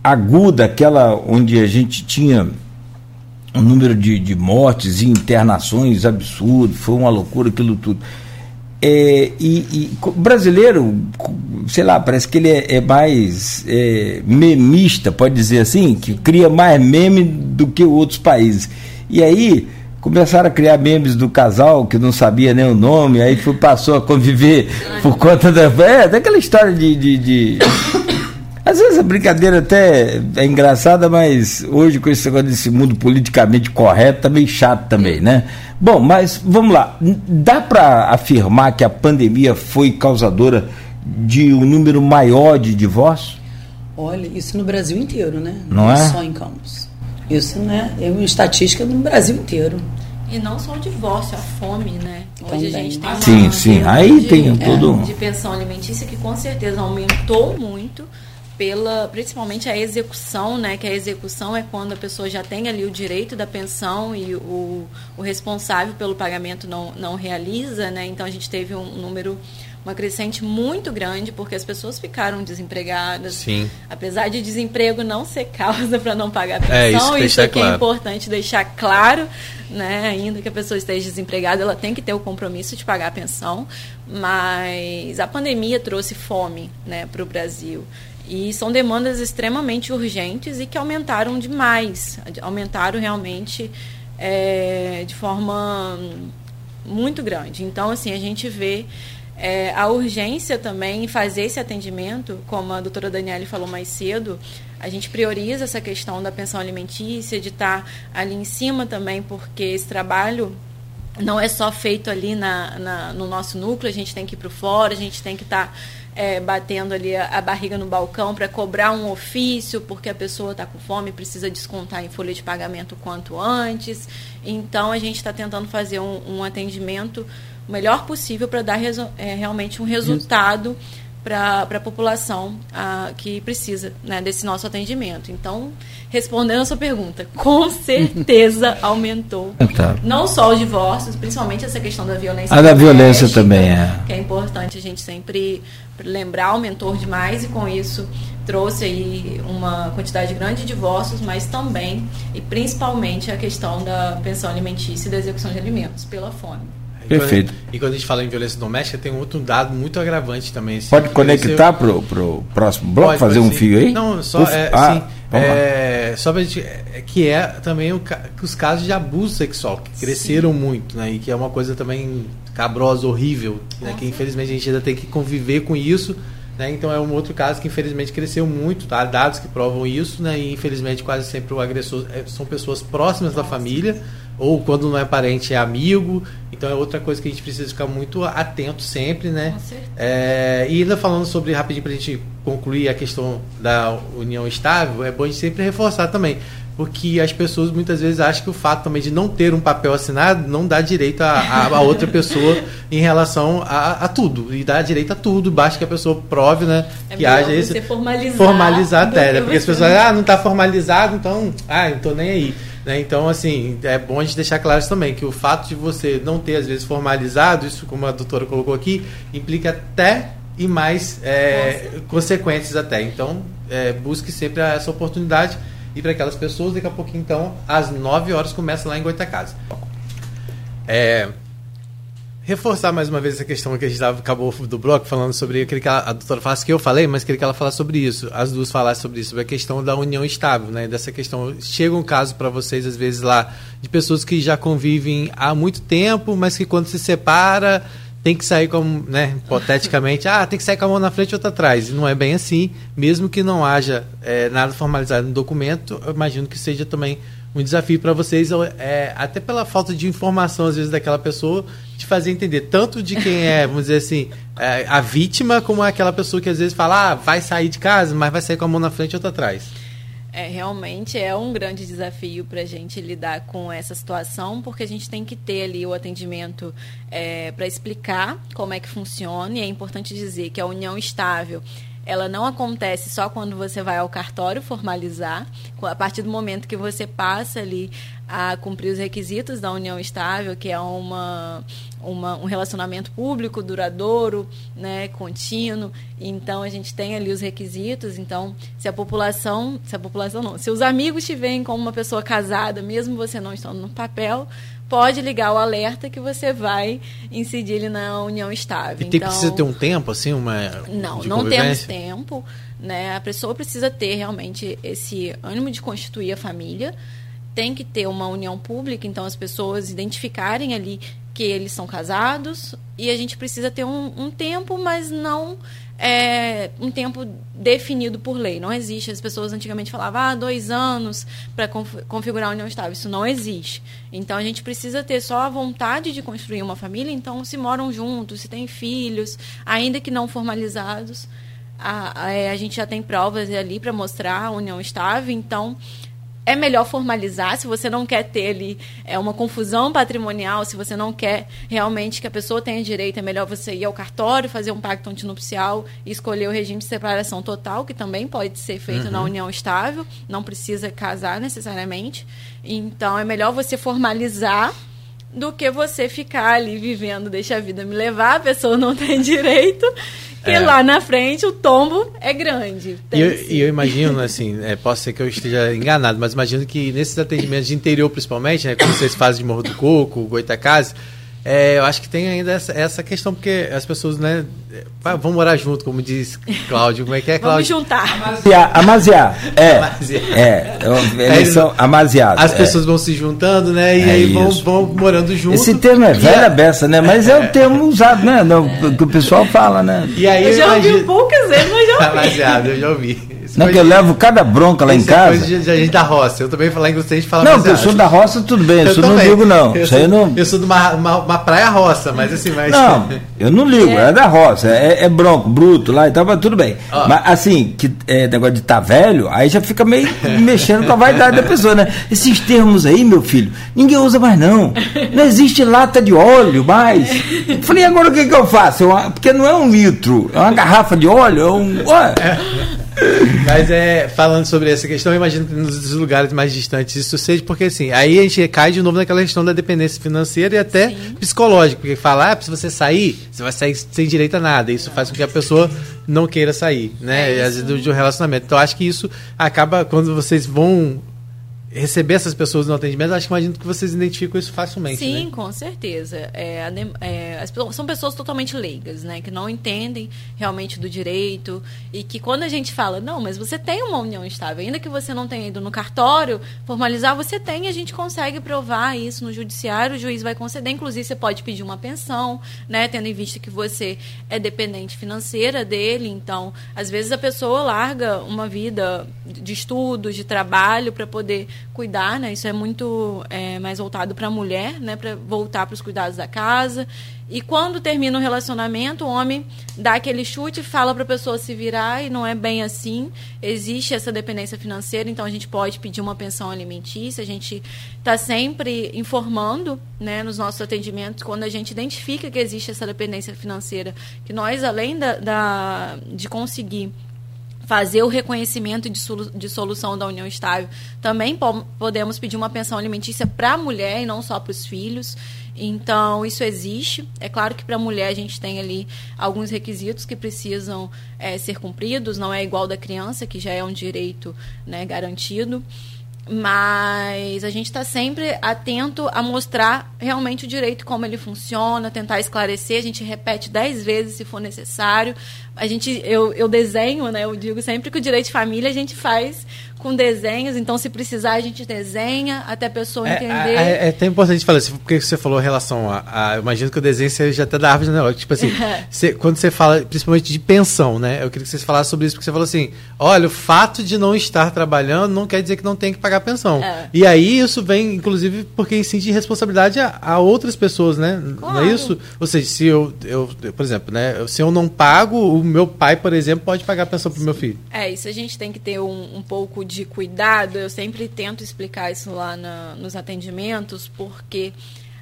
[SPEAKER 2] aguda, aquela onde a gente tinha um número de, de mortes e internações absurdo, foi uma loucura aquilo tudo. É, e, e brasileiro, sei lá, parece que ele é, é mais é, memista, pode dizer assim, que cria mais meme do que outros países. E aí começaram a criar memes do casal que não sabia nem o nome, aí foi, passou a conviver por conta da. É, daquela história de, de, de às vezes a brincadeira até é engraçada, mas hoje com esse negócio desse mundo politicamente correto tá meio chato também, né? Bom, mas vamos lá. Dá para afirmar que a pandemia foi causadora de um número maior de divórcios?
[SPEAKER 3] Olha, isso no Brasil inteiro, né?
[SPEAKER 2] Não, é?
[SPEAKER 3] Só em Campos. Isso, né? É uma estatística no Brasil inteiro.
[SPEAKER 4] E não só o divórcio, a fome, né? Hoje Também. a gente tem uma
[SPEAKER 2] sim, sim. Aí de, tem tudo.
[SPEAKER 4] de pensão alimentícia que com certeza aumentou muito pela principalmente a execução, né? Que a execução é quando a pessoa já tem ali o direito da pensão e o, o responsável pelo pagamento não, não realiza, né? Então a gente teve um número uma crescente muito grande porque as pessoas ficaram desempregadas.
[SPEAKER 5] Sim.
[SPEAKER 4] Apesar de desemprego não ser causa para não pagar a é, pensão,
[SPEAKER 5] é,
[SPEAKER 4] isso, isso
[SPEAKER 5] claro.
[SPEAKER 4] é importante deixar claro, né? Ainda que a pessoa esteja desempregada, ela tem que ter o compromisso de pagar a pensão. Mas a pandemia trouxe fome, né, para o Brasil. E são demandas extremamente urgentes e que aumentaram demais, aumentaram realmente é, de forma muito grande. Então, assim, a gente vê é, a urgência também em fazer esse atendimento, como a doutora Daniele falou mais cedo, a gente prioriza essa questão da pensão alimentícia, de estar ali em cima também, porque esse trabalho não é só feito ali na, na no nosso núcleo, a gente tem que ir para fora, a gente tem que estar é, batendo ali a, a, barriga no balcão para cobrar um ofício, porque a pessoa está com fome precisa descontar em folha de pagamento quanto antes. Então, a gente está tentando fazer um, um, atendimento o melhor possível para dar é, realmente um resultado para a população a, que precisa né, desse nosso atendimento. Então, respondendo a sua pergunta, com certeza aumentou.
[SPEAKER 2] Tá.
[SPEAKER 4] Não só os divórcios, principalmente essa questão da violência.
[SPEAKER 2] A da violência também é.
[SPEAKER 4] Que é importante a gente sempre lembrar, aumentou demais e com isso trouxe aí uma quantidade grande de divórcios, mas também e principalmente a questão da pensão alimentícia e da execução de alimentos pela fome.
[SPEAKER 2] Perfeito.
[SPEAKER 5] E quando a gente fala em violência doméstica, tem um outro dado muito agravante também. Assim,
[SPEAKER 2] pode conectar para o próximo bloco, pode, fazer pode, um sim. fio aí?
[SPEAKER 5] Não, só, Uf, é, ah, assim, é, só pra gente, é, que é também o, os casos de abuso sexual, que cresceram sim. muito, né? E que é uma coisa também cabrosa, horrível, né? Que infelizmente a gente ainda tem que conviver com isso. Né? Então é um outro caso que infelizmente cresceu muito, tá? dados que provam isso, né? e infelizmente quase sempre o agressor é, são pessoas próximas da família, ou quando não é parente é amigo, então é outra coisa que a gente precisa ficar muito atento sempre, né? É, e ainda falando sobre, rapidinho para a gente concluir a questão da união estável, é bom a gente sempre reforçar também. porque as pessoas muitas vezes acham que o fato também de não ter um papel assinado não dá direito a, a, a outra pessoa em relação a, a, tudo. E dá direito a tudo, basta que a pessoa prove, né?
[SPEAKER 4] É
[SPEAKER 5] que haja
[SPEAKER 4] esse. Formalizar,
[SPEAKER 5] formalizar até, né? Porque as pessoas, ah, não está formalizado, então, ah, não tô nem aí. Né? Então, assim, é bom a gente deixar claro isso também, que o fato de você não ter, às vezes, formalizado, isso como a doutora colocou aqui, implica até e mais é, consequências até. Então, é, busque sempre essa oportunidade e para aquelas pessoas, daqui a pouquinho, então, às 9 horas começa lá em Goitacazes. É, reforçar mais uma vez essa questão que a gente acabou do bloco falando sobre. Queria que a, a doutora falasse que eu falei, mas queria que ela falasse sobre isso. As duas falassem sobre isso, sobre a questão da união estável, né? Dessa questão. Chega um caso para vocês, às vezes, lá, de pessoas que já convivem há muito tempo, mas que quando se separa tem que sair como, né, hipoteticamente, ah, tem que sair com a mão na frente e outra atrás. E não é bem assim, mesmo que não haja é, nada formalizado no documento, eu imagino que seja também um desafio para vocês, é, até pela falta de informação, às vezes, daquela pessoa, de fazer entender tanto de quem é, vamos dizer assim, é, a vítima, como aquela pessoa que às vezes fala, ah, vai sair de casa, mas vai sair com a mão na frente e outra atrás.
[SPEAKER 4] É, realmente é um grande desafio para a gente lidar com essa situação, porque a gente tem que ter ali o atendimento é, para explicar como é que funciona, e é importante dizer que a união estável ela não acontece só quando você vai ao cartório formalizar, a partir do momento que você passa ali a cumprir os requisitos da união estável, que é uma, uma, um relacionamento público duradouro, né, contínuo. Então a gente tem ali os requisitos. Então, se a população, se a população não, se os amigos te veem como uma pessoa casada, mesmo você não estando no papel, pode ligar o alerta que você vai incidir ele na união estável.
[SPEAKER 5] E tem então, precisa ter um tempo, assim, uma.
[SPEAKER 4] Não, não temos tempo. Né? A pessoa precisa ter realmente esse ânimo de constituir a família. Tem que ter uma união pública, então as pessoas identificarem ali que eles são casados e a gente precisa ter um, um tempo, mas não é, um tempo definido por lei. Não existe. As pessoas antigamente falavam, ah, dois anos para configurar a união estável. Isso não existe. Então, a gente precisa ter só a vontade de construir uma família. Então, se moram juntos, se têm filhos, ainda que não formalizados, a, a, é, a gente já tem provas ali para mostrar a união estável. Então, é melhor formalizar se você não quer ter ali é, uma confusão patrimonial, se você não quer realmente que a pessoa tenha direito, é melhor você ir ao cartório, fazer um pacto antinupcial e escolher o regime de separação total, que também pode ser feito uhum. na união estável, não precisa casar necessariamente. Então é melhor você formalizar do que você ficar ali vivendo, deixa a vida me levar, a pessoa não tem direito porque é. lá na frente o tombo é grande.
[SPEAKER 5] E eu, e eu, imagino, assim, é, posso ser que eu esteja enganado, mas imagino que nesses atendimentos de interior, principalmente, né, como vocês fazem de Morro do Coco, Goitacazes, é, eu acho que tem ainda essa, essa, questão, porque as pessoas, né, vão morar junto, como diz Cláudio. Como é que é, Cláudio?
[SPEAKER 4] Vamos juntar.
[SPEAKER 2] Amaziar. É. É. Eles são amaziados.
[SPEAKER 5] As é. pessoas vão se juntando, né, e é aí vão, vão, morando juntos.
[SPEAKER 2] Esse termo é velha beça, né, mas é o termo usado, né, que o pessoal fala, né.
[SPEAKER 4] E aí, eu já ouvi poucas vezes, mas já ouvi.
[SPEAKER 5] Amaziado, eu já ouvi.
[SPEAKER 2] Não, que eu levo cada bronca lá em casa.
[SPEAKER 5] Coisa de, gente da roça. Eu também falar inglês, a gente fala
[SPEAKER 2] Não, que eu sou da roça, tudo bem. Isso não ligo, não.
[SPEAKER 5] Eu,
[SPEAKER 2] sou,
[SPEAKER 5] eu não... eu sou de uma, uma, uma, praia roça, mas assim, mas.
[SPEAKER 2] Não, eu não ligo, é, é da roça. É, é, bronco, bruto lá e tal, mas tudo bem. Oh. Mas assim, que é, negócio de estar tá velho, aí já fica meio mexendo com a vaidade da pessoa, né? Esses termos aí, meu filho, ninguém usa mais, não. Não existe lata de óleo mais. Eu falei, agora o que, que eu faço? Eu, porque não é um litro, é uma garrafa de óleo, é um. Ué.
[SPEAKER 5] Mas é, falando sobre essa questão, eu imagino que nos lugares mais distantes isso seja, porque assim, aí a gente cai de novo naquela questão da dependência financeira e até Sim. psicológica, porque falar, ah, se você sair, você vai sair sem direito a nada. Isso faz com que a pessoa não queira sair, né? É às vezes do, do relacionamento. Então acho que isso acaba quando vocês vão receber essas pessoas no atendimento, acho que imagino que vocês identificam isso facilmente.
[SPEAKER 4] Sim,
[SPEAKER 5] né?
[SPEAKER 4] com certeza. É, é, são pessoas totalmente leigas, né? Que não entendem realmente do direito e que quando a gente fala, não, mas você tem uma união estável, ainda que você não tenha ido no cartório formalizar, você tem, a gente consegue provar isso no judiciário, o juiz vai conceder, inclusive você pode pedir uma pensão, né? Tendo em vista que você é dependente financeira dele, então às vezes a pessoa larga uma vida de estudos, de trabalho para poder cuidar, né? Isso é muito é, mais voltado para a mulher, né? Para voltar para os cuidados da casa. E quando termina o relacionamento, o homem dá aquele chute, fala para a pessoa se virar e não é bem assim. Existe essa dependência financeira, então a gente pode pedir uma pensão alimentícia. A gente está sempre informando, né, nos nossos atendimentos quando a gente identifica que existe essa dependência financeira, que nós além da, da de conseguir fazer o reconhecimento de, solu de solução da união estável. Também po podemos pedir uma pensão alimentícia para a mulher e não só para os filhos. Então, isso existe. É claro que para a mulher a gente tem ali alguns requisitos que precisam é, ser cumpridos, não é igual da criança, que já é um direito né, garantido mas a gente está sempre atento a mostrar realmente o direito como ele funciona, tentar esclarecer. A gente repete dez vezes se for necessário. A gente, eu, eu desenho, né? Eu digo sempre que o direito de família a gente faz com desenhos, então se precisar a gente desenha até a pessoa é, entender.
[SPEAKER 5] É, é, é até importante falar isso, porque você falou em relação a, a imagino que o desenho seja até da árvore genealógica, tipo assim, você, quando você fala principalmente de pensão, né? Eu queria que você falasse sobre isso, porque você falou assim, olha, o fato de não estar trabalhando não quer dizer que não tem que pagar pensão. É. E aí isso vem, inclusive, porque incide responsabilidade a, a outras pessoas, né? Claro. Não é isso? Ou seja, se eu, eu, por exemplo, né, se eu não pago, o meu pai, por exemplo, pode pagar pensão para o meu filho.
[SPEAKER 4] É, isso a gente tem que ter um, um pouco de de cuidado, eu sempre tento explicar isso lá na, nos atendimentos, porque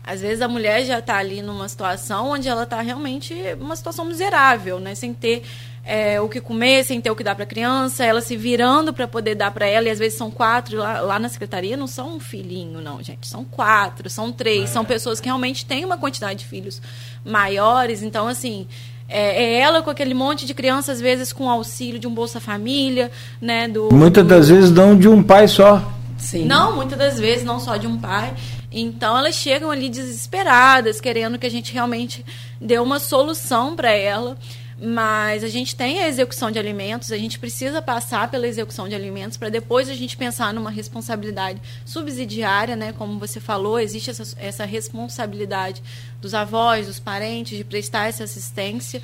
[SPEAKER 4] às vezes a mulher já está ali numa situação onde ela está realmente uma situação miserável, né? Sem ter é, o que comer, sem ter o que dar para a criança, ela se virando para poder dar para ela, e às vezes são quatro, lá, lá, na secretaria não são um filhinho, não, gente, são quatro, são três, é. são pessoas que realmente têm uma quantidade de filhos maiores, então, assim, é, é, ela com aquele monte de crianças, às vezes com auxílio de um Bolsa Família, né? Do,
[SPEAKER 2] muitas
[SPEAKER 4] do...
[SPEAKER 2] das vezes não de um pai só.
[SPEAKER 4] Sim. Não, muitas das vezes não só de um pai. Então elas chegam ali desesperadas, querendo que a gente realmente dê uma solução para ela. Mas a gente tem a execução de alimentos, a gente precisa passar pela execução de alimentos para depois a gente pensar numa responsabilidade subsidiária, né? Como você falou, existe essa, essa responsabilidade dos avós, dos parentes, de prestar essa assistência.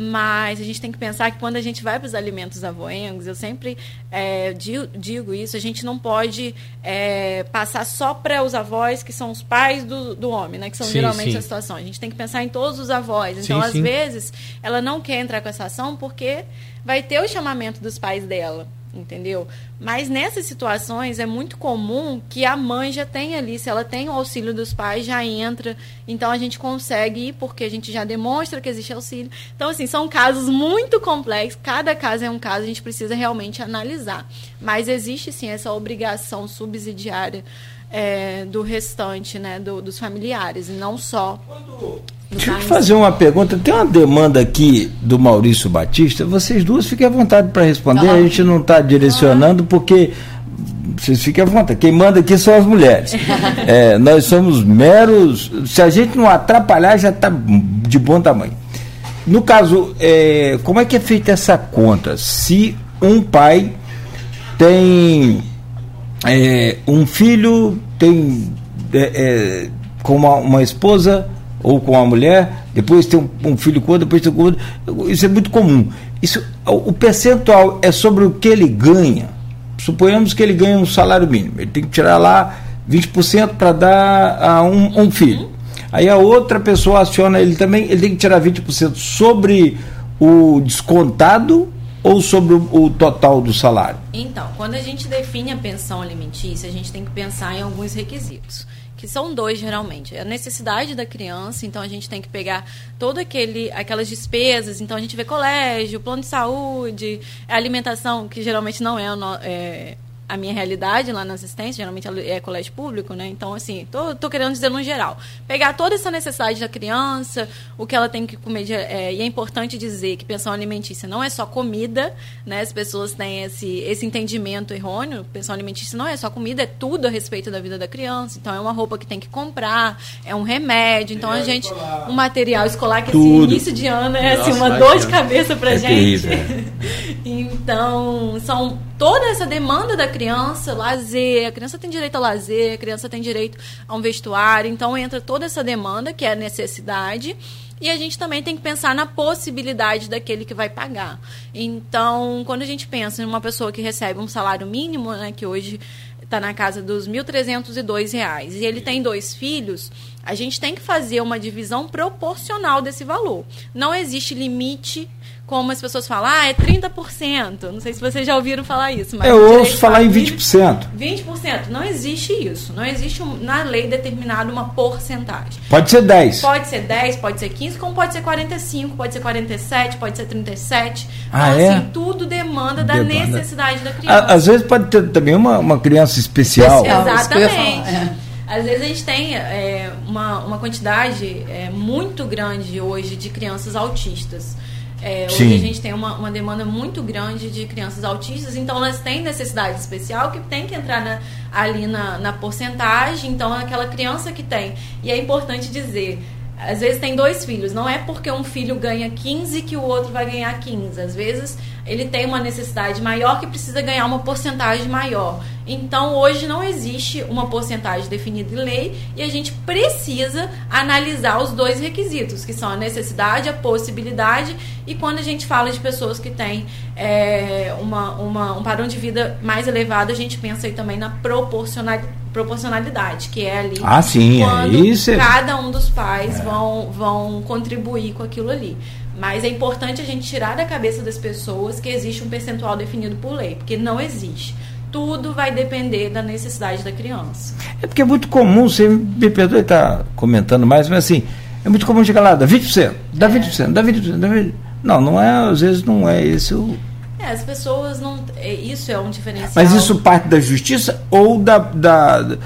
[SPEAKER 4] Mas a gente tem que pensar que quando a gente vai para os alimentos avoengos, eu sempre é, digo, isso, a gente não pode é, passar só para os avós, que são os pais do, do homem, né? Que são sim, geralmente sim. a situação. A gente tem que pensar em todos os avós. Então, sim, às vezes, ela não quer entrar com essa ação porque vai ter o chamamento dos pais dela entendeu? Mas nessas situações é muito comum que a mãe já tenha ali, se ela tem o auxílio dos pais, já entra. Então a gente consegue ir porque a gente já demonstra que existe auxílio. Então, assim, são casos muito complexos, cada caso é um caso, a gente precisa realmente analisar. Mas existe sim essa obrigação subsidiária é, do restante, né, do, dos familiares, e não só.
[SPEAKER 2] Quando Deixa eu te fazer uma pergunta. Tem uma demanda aqui do Maurício Batista. Vocês duas fiquem à vontade para responder. A gente não está direcionando porque vocês fiquem à vontade. Quem manda aqui são as mulheres. É, nós somos meros. Se a gente não atrapalhar, já está de bom tamanho. No caso, é, como é que é feita essa conta? Se um pai tem é, um filho, tem é, é, com uma, uma esposa ou com a mulher, depois tem um, um filho com outro, depois tem com outro. Isso é muito comum. Isso, o percentual é sobre o que ele ganha. Suponhamos que ele ganha um salário mínimo. Ele tem que tirar lá 20% para dar a um, um filho. Aí a outra pessoa aciona ele também, ele tem que tirar 20% sobre o descontado ou sobre o, o, total do salário?
[SPEAKER 4] Então, quando a gente define a pensão alimentícia, a gente tem que pensar em alguns requisitos que são dois geralmente. A necessidade da criança, então a gente tem que pegar todo aquele aquelas despesas, então a gente vê colégio, plano de saúde, alimentação, que geralmente não é, é a minha realidade lá na assistência, geralmente é colégio público, né? Então, assim, tô, tô querendo dizer no geral. Pegar toda essa necessidade da criança, o que ela tem que comer, de, é, e é importante dizer que pensão alimentícia não é só comida, né? As pessoas têm esse, esse entendimento errôneo. Pensão alimentícia não é só comida, é tudo a respeito da vida da criança. Então, é uma roupa que tem que comprar, é um remédio. Então, a gente. Um material escolar que, assim, início de ano é assim, uma dor de cabeça pra é gente. então, são toda essa demanda da criança, lazer, a criança tem direito a lazer, a criança tem direito a um vestuário, então entra toda essa demanda, que é a necessidade, e a gente também tem que pensar na possibilidade daquele que vai pagar. Então, quando a gente pensa em uma pessoa que recebe um salário mínimo, né, que hoje está na casa dos 1.302 reais e ele tem dois filhos, a gente tem que fazer uma divisão proporcional desse valor. Não existe limite como as pessoas falam, ah, é 30%. Não sei se vocês já ouviram falar isso.
[SPEAKER 2] Mas Eu ouço falar em 20%.
[SPEAKER 4] 20%. Não existe isso. Não existe um, na lei determinado uma porcentagem.
[SPEAKER 2] Pode ser 10.
[SPEAKER 4] Pode ser 10, pode ser 15, como pode ser 45, pode ser 47, pode ser 37.
[SPEAKER 2] Ah, então, é? assim,
[SPEAKER 4] tudo demanda da demanda. necessidade da criança.
[SPEAKER 2] Às vezes pode ter também uma, uma criança especial.
[SPEAKER 4] especial Exatamente. É. Às vezes a gente tem é, uma, uma quantidade é, muito grande hoje de crianças autistas. É, hoje a gente tem uma, uma demanda muito grande de crianças autistas, então elas têm necessidade especial que tem que entrar na, ali na, na porcentagem. Então, é aquela criança que tem. E é importante dizer, às vezes tem dois filhos, não é porque um filho ganha 15 que o outro vai ganhar 15. Às vezes ele tem uma necessidade maior que precisa ganhar uma porcentagem maior. Então, hoje não existe uma porcentagem definida em lei e a gente precisa analisar os dois requisitos, que são a necessidade, a possibilidade, e quando a gente fala de pessoas que têm é, uma, uma, um padrão de vida mais elevado, a gente pensa aí também na proporcionalidade proporcionalidade, que é ali
[SPEAKER 2] ah, sim,
[SPEAKER 4] é quando
[SPEAKER 2] é isso.
[SPEAKER 4] cada um dos pais é. vão, vão contribuir com aquilo ali. Mas é importante a gente tirar da cabeça das pessoas que existe um percentual definido por lei, porque não existe tudo vai depender da necessidade da criança.
[SPEAKER 2] É porque é muito comum, você me perdoe estar comentando mais, mas assim, é muito comum chegar lá, dá 20%, dá 20%, dá 20%, dá 20%. Não, não é, às vezes não é esse o.
[SPEAKER 4] É, as pessoas não. É, isso é um diferencial.
[SPEAKER 2] Mas isso parte da justiça ou da, da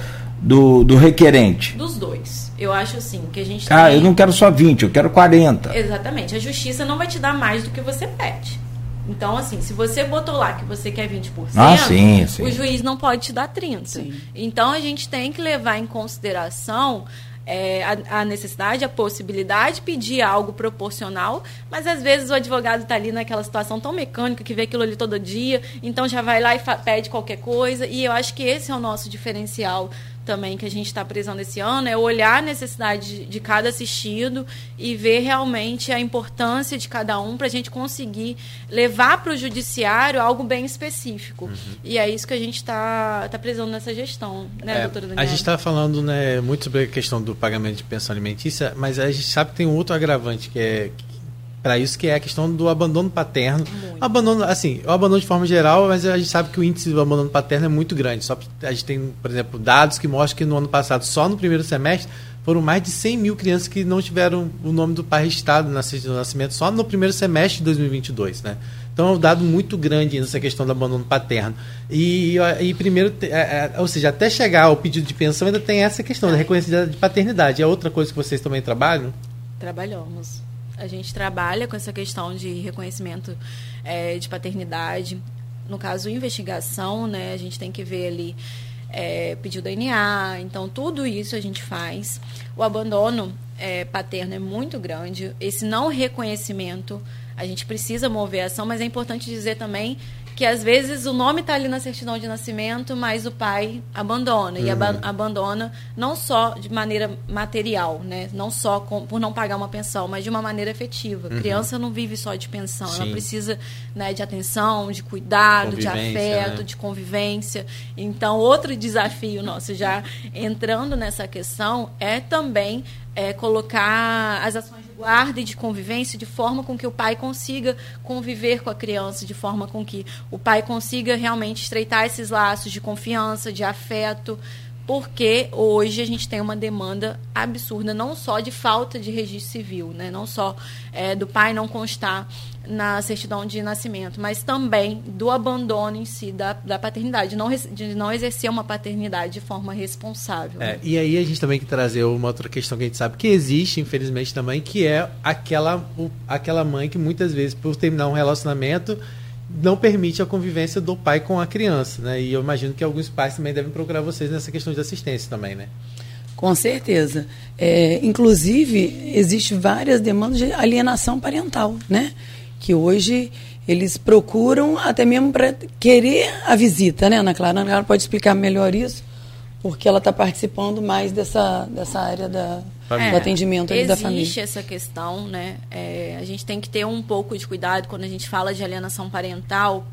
[SPEAKER 2] do, do requerente?
[SPEAKER 4] Dos dois. Eu acho assim, que a gente
[SPEAKER 2] Ah, tem... eu não quero só 20, eu quero 40.
[SPEAKER 4] Exatamente. A justiça não vai te dar mais do que você pede. Então, assim, se você botou lá que você quer 20%,
[SPEAKER 2] ah, sim, sim.
[SPEAKER 4] o juiz não pode te dar 30%. Sim. Então, a gente tem que levar em consideração é, a, a, necessidade, a possibilidade de pedir algo proporcional, mas às vezes o advogado está ali naquela situação tão mecânica que vê aquilo ali todo dia, então já vai lá e pede qualquer coisa. E eu acho que esse é o nosso diferencial também que a gente está prezando esse ano é olhar a necessidade de, de cada assistido e ver realmente a importância de cada um para a gente conseguir levar para o judiciário algo bem específico. Uhum. E é isso que a gente está tá prezando nessa gestão, né, é, doutora Daniela?
[SPEAKER 5] A gente está falando né, muito sobre a questão do pagamento de pensão alimentícia, mas a gente sabe que tem um outro agravante que é para isso que é a questão do abandono paterno. Muito. Abandono, assim, o abandono de forma geral, mas a gente sabe que o índice do abandono paterno é muito grande. Só a gente tem, por exemplo, dados que mostram que no ano passado, só no primeiro semestre, foram mais de 100 mil crianças que não tiveram o nome do pai registrado na certidão de nascimento só no primeiro semestre de 2022, né? Então é um dado muito grande nessa questão do abandono paterno. E, e primeiro, é, é, ou seja, até chegar ao pedido de pensão ainda tem essa questão da reconhecimento de paternidade. É outra coisa que vocês também trabalham?
[SPEAKER 4] Trabalhamos. A gente trabalha com essa questão de reconhecimento é, de paternidade. No caso, investigação, né, a gente tem que ver ali é, o DNA, então tudo isso a gente faz. O abandono é, paterno é muito grande. Esse não reconhecimento, a gente precisa mover a ação, mas é importante dizer também que às vezes o nome está ali na certidão de nascimento, mas o pai abandona. Uhum. E ab abandona não só de maneira material, né? não só com, por não pagar uma pensão, mas de uma maneira efetiva. Uhum. Criança não vive só de pensão, Sim. ela precisa né, de atenção, de cuidado, de afeto, né? de convivência. Então, outro desafio nosso, já entrando nessa questão, é também é, colocar as ações guarda e de convivência de forma com que o pai consiga conviver com a criança, de forma com que o pai consiga realmente estreitar esses laços de confiança, de afeto, porque hoje a gente tem uma demanda absurda, não só de falta de registro civil, né? não só é, do pai não constar na certidão de nascimento, mas também do abandono em si da, da paternidade, não, de não exercer uma paternidade de forma responsável.
[SPEAKER 5] É, e aí a gente também tem que trazer uma outra questão que a gente sabe que existe, infelizmente, também, que é aquela, o, aquela mãe que muitas vezes, por terminar um relacionamento, não permite a convivência do pai com a criança, né? E eu imagino que alguns pais também devem procurar vocês nessa questão de assistência também, né?
[SPEAKER 3] Com certeza. É, inclusive, existe várias demandas de alienação parental, né? Que hoje eles procuram até mesmo para querer a visita, né, Ana Clara? Ana Clara pode explicar melhor isso, porque ela está participando mais dessa, dessa área da, é, do atendimento da família.
[SPEAKER 4] Existe essa questão, né? É, a gente tem que ter um pouco de cuidado quando a gente fala de alienação parental,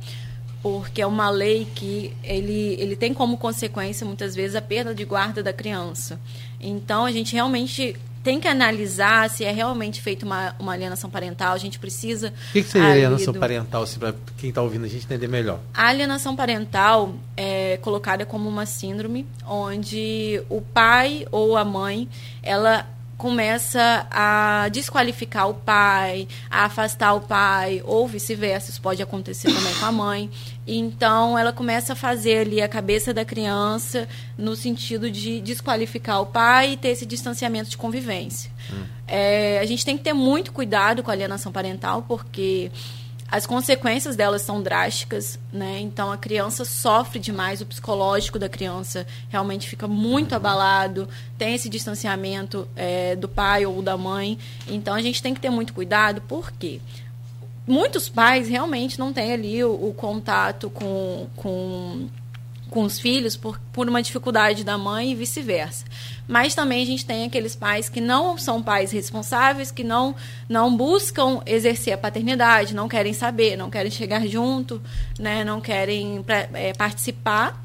[SPEAKER 4] porque é uma lei que ele, ele tem como consequência, muitas vezes, a perda de guarda da criança. Então, a gente realmente tem que analisar se é realmente feita uma, uma alienação parental. A gente precisa.
[SPEAKER 5] O que, que seria alienação do... parental, assim, para quem está ouvindo a gente entender melhor?
[SPEAKER 4] A alienação parental é colocada como uma síndrome onde o pai ou a mãe ela começa a desqualificar o pai, a afastar o pai, ou vice-versa, isso pode acontecer também com a mãe. Então, ela começa a fazer ali a cabeça da criança no sentido de desqualificar o pai e ter esse distanciamento de convivência. Hum. É, a gente tem que ter muito cuidado com a alienação parental, porque as consequências delas são drásticas, né? Então a criança sofre demais, o psicológico da criança realmente fica muito abalado, tem esse distanciamento é, do pai ou da mãe. Então a gente tem que ter muito cuidado, porque muitos pais realmente não têm ali o, o contato com, com com os filhos por, por uma dificuldade da mãe e vice-versa. Mas também a gente tem aqueles pais que não são pais responsáveis, que não, não buscam exercer a paternidade, não querem saber, não querem chegar junto, né, não querem é, participar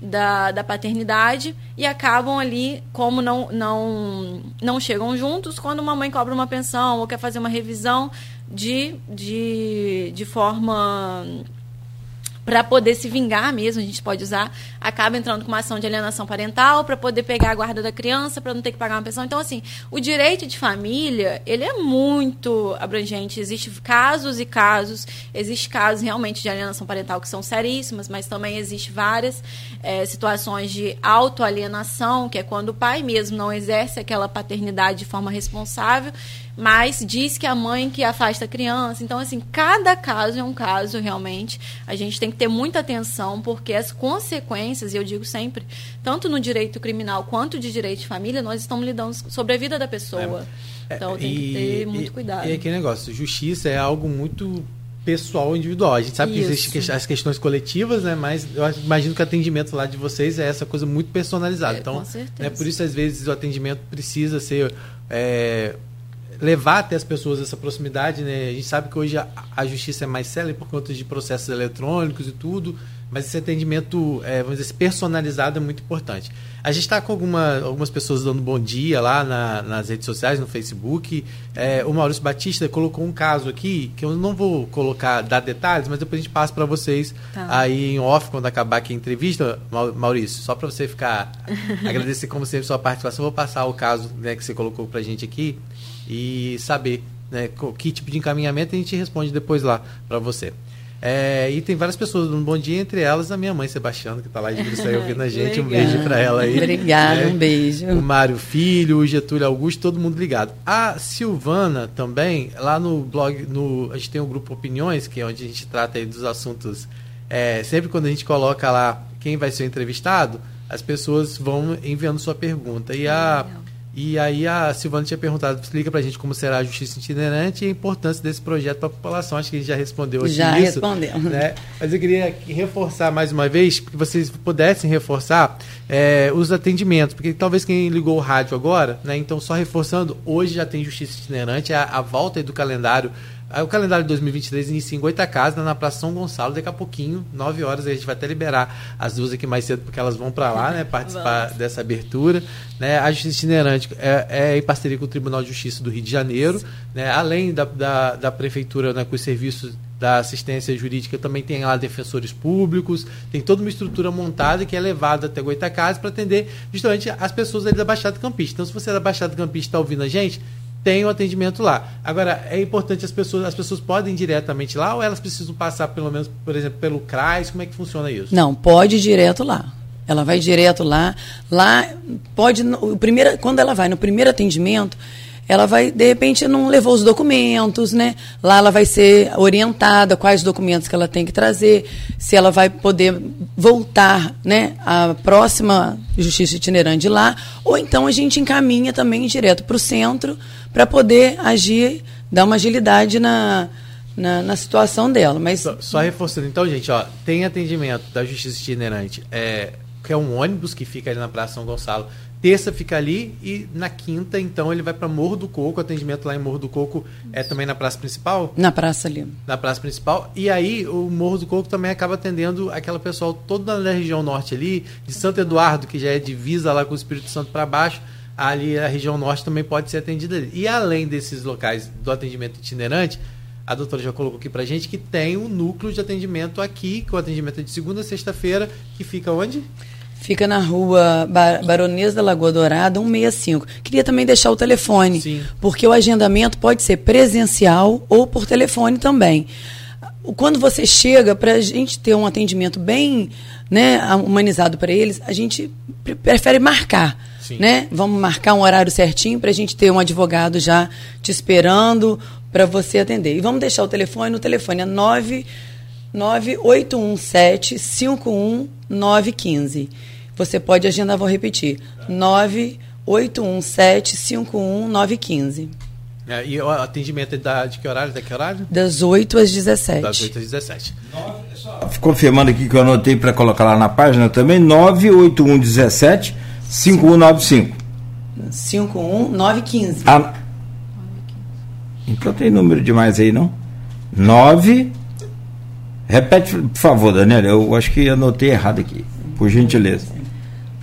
[SPEAKER 4] da, da paternidade e acabam ali, como não, não, não chegam juntos, quando uma mãe cobra uma pensão ou quer fazer uma revisão de, de, de forma para poder se vingar mesmo, a gente pode usar, acaba entrando com uma ação de alienação parental para poder pegar a guarda da criança, para não ter que pagar uma pensão. Então, assim, o direito de família, ele é muito abrangente. Existem casos e casos, existe casos realmente de alienação parental que são seríssimas, mas também existe várias é, situações de autoalienação, que é quando o pai mesmo não exerce aquela paternidade de forma responsável mas diz que a mãe que afasta a criança. Então, assim, cada caso é um caso realmente. A gente tem que ter muita atenção, porque as consequências, e eu digo sempre, tanto no direito criminal quanto de direito de família, nós estamos lidando sobre a vida da pessoa. É, então tem que ter muito cuidado.
[SPEAKER 5] E, e aquele negócio, justiça é algo muito pessoal individual. A gente sabe Isso. que existem as questões coletivas, né? Mas eu imagino que o atendimento lá de vocês é essa coisa muito personalizada.
[SPEAKER 4] É,
[SPEAKER 5] então,
[SPEAKER 4] é
[SPEAKER 5] por isso às vezes o atendimento precisa ser é, levar até as pessoas essa proximidade, né? A gente sabe que hoje a, a justiça é mais célere por conta de processos eletrônicos e tudo, mas esse atendimento, é, vamos dizer, personalizado é muito importante. A gente está com alguma, algumas pessoas dando bom dia lá na, nas redes sociais, no Facebook. É, o Maurício Batista colocou um caso aqui, que eu não vou colocar, dar detalhes, mas depois a gente passa para vocês tá. aí em off, quando acabar aqui a entrevista. Maurício, só para você ficar, agradecer como sempre sua participação, eu vou passar o caso né, que você colocou para a gente aqui e saber né, que tipo de encaminhamento a gente responde depois lá para você. É, e tem várias pessoas dando bom dia, entre elas a minha mãe Sebastiana, que está lá de Bruxelas ouvindo a gente. um beijo para ela aí.
[SPEAKER 3] Obrigada, né? um beijo.
[SPEAKER 5] O Mário Filho, o Getúlio Augusto, todo mundo ligado. A Silvana também, lá no blog, no, a gente tem o um grupo Opiniões, que é onde a gente trata aí dos assuntos. É, sempre quando a gente coloca lá quem vai ser entrevistado, as pessoas vão enviando sua pergunta. E a. Legal e aí a Silvana tinha perguntado, explica pra gente como será a justiça itinerante e a importância desse projeto para a população. Acho que a gente já respondeu aqui
[SPEAKER 3] já
[SPEAKER 5] isso.
[SPEAKER 3] Já respondeu.
[SPEAKER 5] Né? Mas eu queria reforçar mais uma vez, que vocês pudessem reforçar é, os atendimentos, porque talvez quem ligou o rádio agora, né? Então só reforçando, hoje já tem justiça itinerante, a, a volta do calendário Aí o calendário de 2023 inicia em Goitacazes, na Praça São Gonçalo, daqui a pouquinho, 9 horas, a gente vai até liberar as duas aqui mais cedo, porque elas vão para lá, né, participar Vamos. dessa abertura. Né, a Justiça Itinerante é, é, em parceria com o Tribunal de Justiça do Rio de Janeiro, né, além da, da, da Prefeitura, né, com os serviços da assistência jurídica, também tem lá defensores públicos, tem toda uma estrutura montada que é levada até Goitacazes para atender justamente as pessoas ali da Baixada Campista. Então, se você é da Baixada Campista está ouvindo a gente, tem o atendimento lá. Agora, é importante as pessoas, as pessoas podem ir diretamente lá ou elas precisam passar pelo menos, por exemplo, pelo CRAS? Como é que funciona isso?
[SPEAKER 3] Não, pode ir direto lá. Ela vai direto lá. Lá pode o primeiro, quando ela vai no primeiro atendimento, ela vai, de repente, não levou os documentos, né? Lá ela vai ser orientada quais documentos que ela tem que trazer, se ela vai poder voltar, né, à próxima justiça itinerante lá, ou então a gente encaminha também direto para o centro para poder agir, dar uma agilidade na, na, na, situação dela. Mas
[SPEAKER 5] só, só, reforçando, então, gente, ó, tem atendimento da justiça itinerante, é, que é um ônibus que fica ali na Praça São Gonçalo Terça fica ali e na quinta, então, ele vai para Morro do Coco. O atendimento lá em Morro do Coco é também na praça principal?
[SPEAKER 3] Na praça ali.
[SPEAKER 5] Na praça principal. E aí o Morro do Coco também acaba atendendo aquela pessoal toda na região norte ali, de Santo Eduardo, que já é divisa lá com o Espírito Santo para baixo. Ali a região norte também pode ser atendida ali. E além desses locais do atendimento itinerante, a doutora já colocou aqui pra gente que tem um núcleo de atendimento aqui, que o atendimento é de segunda a sexta-feira, que fica onde?
[SPEAKER 3] Fica na rua Baronesa da Lagoa Dourada, 165. Queria também deixar o telefone, Sim. porque o agendamento pode ser presencial ou por telefone também. Quando você chega, para a gente ter um atendimento bem né, humanizado para eles, a gente prefere marcar. Né? Vamos marcar um horário certinho para a gente ter um advogado já te esperando para você atender. E vamos deixar o telefone, o telefone é 9 9817 51915. Você pode agendar, vou repetir. 9817 51915.
[SPEAKER 5] É, e o atendimento é da, de que horário? Da que horário?
[SPEAKER 3] Das 8 às 17.
[SPEAKER 5] Das 8 às 17.
[SPEAKER 2] Confirmando aqui que eu anotei para colocar lá na página também, 98117 5195.
[SPEAKER 3] 51915.
[SPEAKER 2] Ah, então tem número demais aí, não? 9 Repete, por favor, Daniela. Eu acho que anotei errado aqui, por gentileza.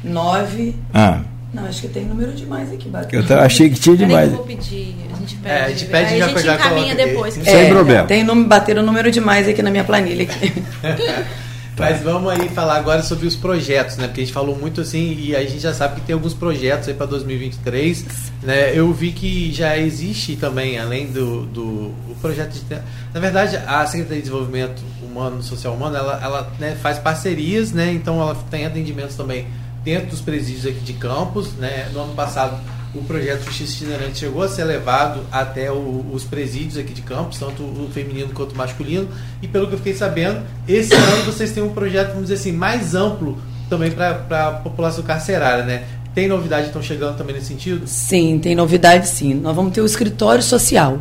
[SPEAKER 3] 9.
[SPEAKER 2] Ah.
[SPEAKER 3] Não, acho que tem número demais aqui,
[SPEAKER 2] Eu achei que tinha demais.
[SPEAKER 4] Eu vou pedir, a gente pede.
[SPEAKER 5] É, a gente pede
[SPEAKER 4] aí
[SPEAKER 5] já
[SPEAKER 4] a gente encaminha depois.
[SPEAKER 2] Sem é, problema.
[SPEAKER 3] Tem bater o número demais aqui na minha planilha. Aqui.
[SPEAKER 5] Mas vamos aí falar agora sobre os projetos, né? Porque a gente falou muito assim e a gente já sabe que tem alguns projetos aí para 2023, né? Eu vi que já existe também, além do, do o projeto de... Na verdade, a Secretaria de Desenvolvimento Humano, Social Humano, ela, ela né, faz parcerias, né? Então ela tem atendimentos também dentro dos presídios aqui de Campos, né? No ano passado o projeto Justiça Itinerante chegou a ser levado até o, os presídios aqui de Campos, tanto o feminino quanto o masculino. E pelo que eu fiquei sabendo, esse ano vocês têm um projeto, vamos dizer assim, mais amplo também para a população carcerária, né? Tem novidade então chegando também nesse sentido?
[SPEAKER 3] Sim, tem novidade sim. Nós vamos ter o escritório social,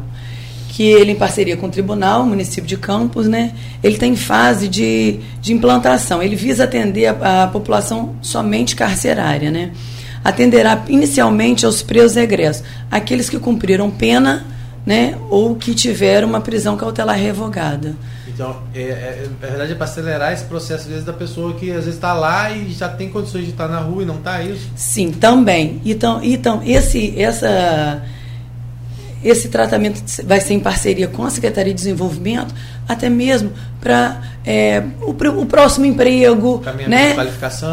[SPEAKER 3] que ele em parceria com o tribunal, o município de Campos, né? Ele está em fase de, de implantação. Ele visa atender a, a população somente carcerária, né? Atenderá inicialmente aos presos regressos, aqueles que cumpriram pena né, ou que tiveram uma prisão cautelar revogada.
[SPEAKER 5] Então, é, é, na verdade é para acelerar esse processo, às vezes, da pessoa que às vezes está lá e já tem condições de estar na rua e não está, é isso?
[SPEAKER 3] Sim, também. Então, então esse, essa esse tratamento vai ser em parceria com a Secretaria de Desenvolvimento, até mesmo para é, o, o, próximo emprego, né?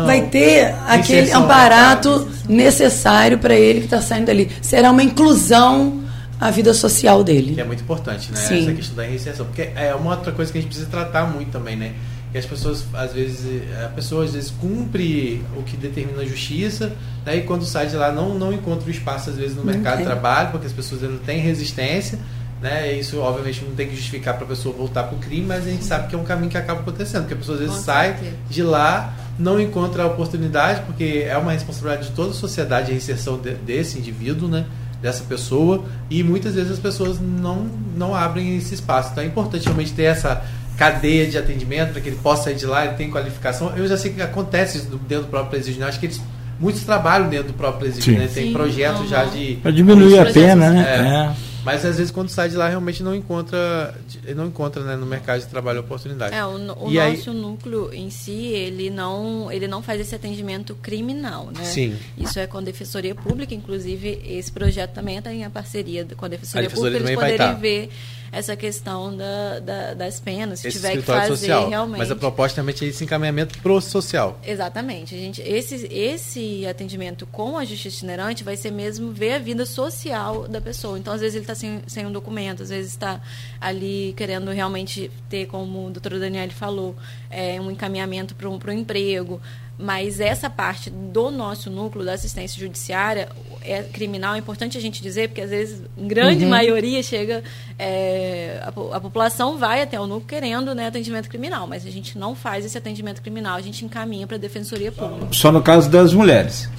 [SPEAKER 3] vai ter aquele aparato necessário para ele que está saindo ali. Será uma inclusão à vida social dele.
[SPEAKER 5] Que é muito importante, né?
[SPEAKER 3] Sim.
[SPEAKER 5] Essa questão da reinserção. Porque é uma outra coisa que a gente precisa tratar muito também, né? Que as pessoas às vezes a pessoa às vezes cumpre o que determina a justiça né, e quando sai de lá não não encontra o espaço às vezes no mercado de trabalho porque as pessoas não têm resistência né? Isso obviamente não tem que justificar para a pessoa voltar para o crime mas a gente sabe que é um caminho que acaba acontecendo porque a pessoa às vezes Com sai certeza. de lá não encontra a oportunidade porque é uma responsabilidade de toda a sociedade a inserção de, desse indivíduo né? Dessa pessoa e muitas vezes as pessoas não não abrem esse espaço. Então é importante realmente ter essa cadeia de atendimento para que ele possa sair de lá, ele tem qualificação. Eu já sei que acontece isso dentro do próprio presídio, né? acho que eles muitos trabalham dentro do próprio presídio, né? Tem Sim, projetos uhum. já de
[SPEAKER 2] para diminuir a pena, né?
[SPEAKER 5] É. É. Mas às vezes quando sai de lá realmente não encontra, não encontra né, no mercado de trabalho oportunidade.
[SPEAKER 4] É, o, o nosso aí... núcleo em si, ele não, ele não faz esse atendimento criminal, né?
[SPEAKER 5] Sim.
[SPEAKER 4] Isso é com a Defensoria Pública, inclusive esse projeto também está em parceria com a Defensoria, a Defensoria Pública, eles poderem ver essa questão da, da, das penas, se esse tiver que fazer social, realmente.
[SPEAKER 5] Mas a proposta realmente é esse encaminhamento pro social.
[SPEAKER 4] Exatamente. A gente, esse, esse atendimento com a justiça itinerante vai ser mesmo ver a vida social da pessoa. Então, às vezes, ele está sem, sem um documento, às vezes está ali querendo realmente ter, como o doutor Daniel falou, é, um encaminhamento para um, um emprego. Mas essa parte do nosso núcleo da assistência judiciária é criminal, é importante a gente dizer, porque às vezes, em grande uhum. maioria, chega. É, a, a, população vai até o núcleo querendo né, atendimento criminal, mas a gente não faz esse atendimento criminal, a gente encaminha para a Defensoria Pública.
[SPEAKER 2] Só no caso das mulheres.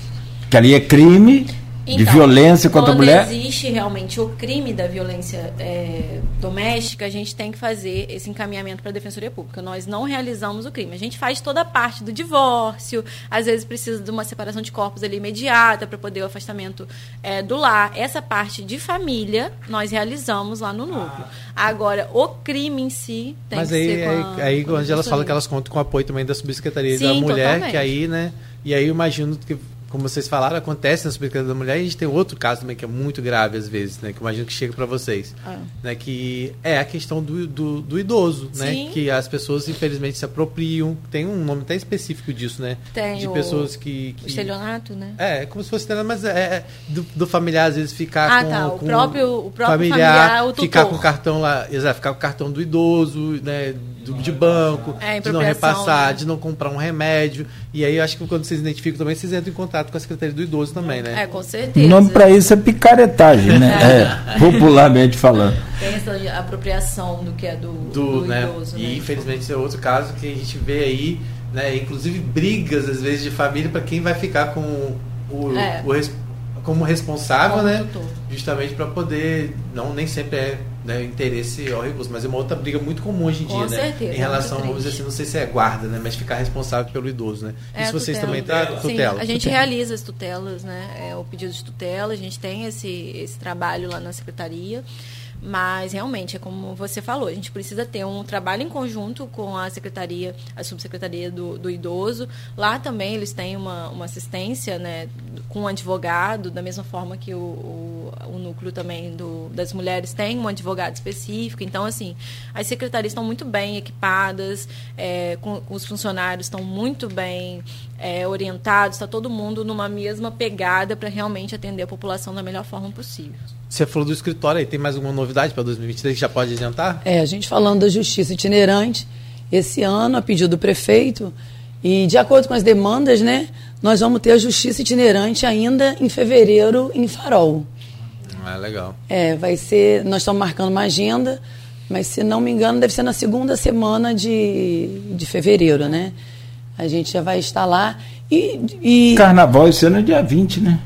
[SPEAKER 2] Que ali é crime Então, de violência contra a mulher?
[SPEAKER 4] Quando existe realmente o crime da violência é, doméstica, a gente tem que fazer esse encaminhamento para a Defensoria Pública. Nós não realizamos o crime. A gente faz toda a parte do divórcio, às vezes precisa de uma separação de corpos ali imediata para poder o afastamento é, do lar. Essa parte de família nós realizamos lá no núcleo. Agora, o crime em si tem
[SPEAKER 5] Mas
[SPEAKER 4] que
[SPEAKER 5] aí,
[SPEAKER 4] ser
[SPEAKER 5] com a, aí, onde elas falam que elas contam com o apoio também da Subsecretaria Sim, da Mulher, totalmente. que aí, né? E aí eu imagino que como vocês falaram, acontece na Supermercado da Mulher e a gente tem outro caso também que é muito grave às vezes, né? Que eu imagino que chega para vocês. Ah. Né, que é a questão do, do, do idoso, né, Sim. né? Que as pessoas, infelizmente, se apropriam. Tem um nome até específico disso, né?
[SPEAKER 4] Tem
[SPEAKER 5] De
[SPEAKER 4] o,
[SPEAKER 5] pessoas que, que...
[SPEAKER 4] O estelionato, né?
[SPEAKER 5] É, como se fosse estelionato, mas é, é do, do, familiar, às vezes, ficar
[SPEAKER 4] ah,
[SPEAKER 5] com,
[SPEAKER 4] tá.
[SPEAKER 5] com
[SPEAKER 4] o próprio, o próprio familiar, familiar o
[SPEAKER 5] ficar com o cartão lá, exato, ficar com o cartão do idoso, né? Do, de banco, é, de não repassar, né? de não comprar um remédio. E aí, acho que quando vocês identificam também, vocês entram em contato com a Secretaria do Idoso também, né?
[SPEAKER 4] É, com certeza.
[SPEAKER 2] O nome para isso é picaretagem, né? É. é, popularmente falando.
[SPEAKER 4] Tem essa apropriação do que é do, do, do né? idoso.
[SPEAKER 5] E
[SPEAKER 4] né?
[SPEAKER 5] infelizmente esse é outro caso que a gente vê aí, né? Inclusive brigas, às vezes, de família para quem vai ficar com o, é. o como responsável, como né? Tutor. Justamente para poder, não nem sempre é né, interesse ao recurso, mas é uma outra briga muito comum hoje em
[SPEAKER 4] Com
[SPEAKER 5] dia,
[SPEAKER 4] certeza,
[SPEAKER 5] né? Em relação, vamos dizer assim, não sei se é guarda, né? Mas ficar responsável pelo idoso, né?
[SPEAKER 4] É,
[SPEAKER 5] Isso vocês também
[SPEAKER 4] tá
[SPEAKER 5] tutela.
[SPEAKER 4] Sim, a gente
[SPEAKER 5] tutela.
[SPEAKER 4] realiza as tutelas, né? É o pedido de tutela, a gente tem esse, esse trabalho lá na secretaria. Mas realmente é como você falou, a gente precisa ter um trabalho em conjunto com a secretaria, a subsecretaria do, do idoso. Lá também eles têm uma, uma assistência né, com um advogado, da mesma forma que o, o, o núcleo também do, das mulheres tem um advogado específico. Então, assim, as secretarias estão muito bem equipadas, é, com, os funcionários estão muito bem é, orientados, está todo mundo numa mesma pegada para realmente atender a população da melhor forma possível.
[SPEAKER 5] Você falou do escritório aí, tem mais alguma novidade para 2023 que já pode adiantar?
[SPEAKER 3] É, a gente falando da justiça itinerante, esse ano, a pedido do prefeito, e de acordo com as demandas, né, nós vamos ter a justiça itinerante ainda em fevereiro em Farol.
[SPEAKER 5] Ah, legal.
[SPEAKER 3] É, vai ser, nós estamos marcando uma agenda, mas se não me engano, deve ser na segunda semana de, de fevereiro, né? A gente já vai estar lá. E, e...
[SPEAKER 2] Carnaval esse ano é dia 20, né?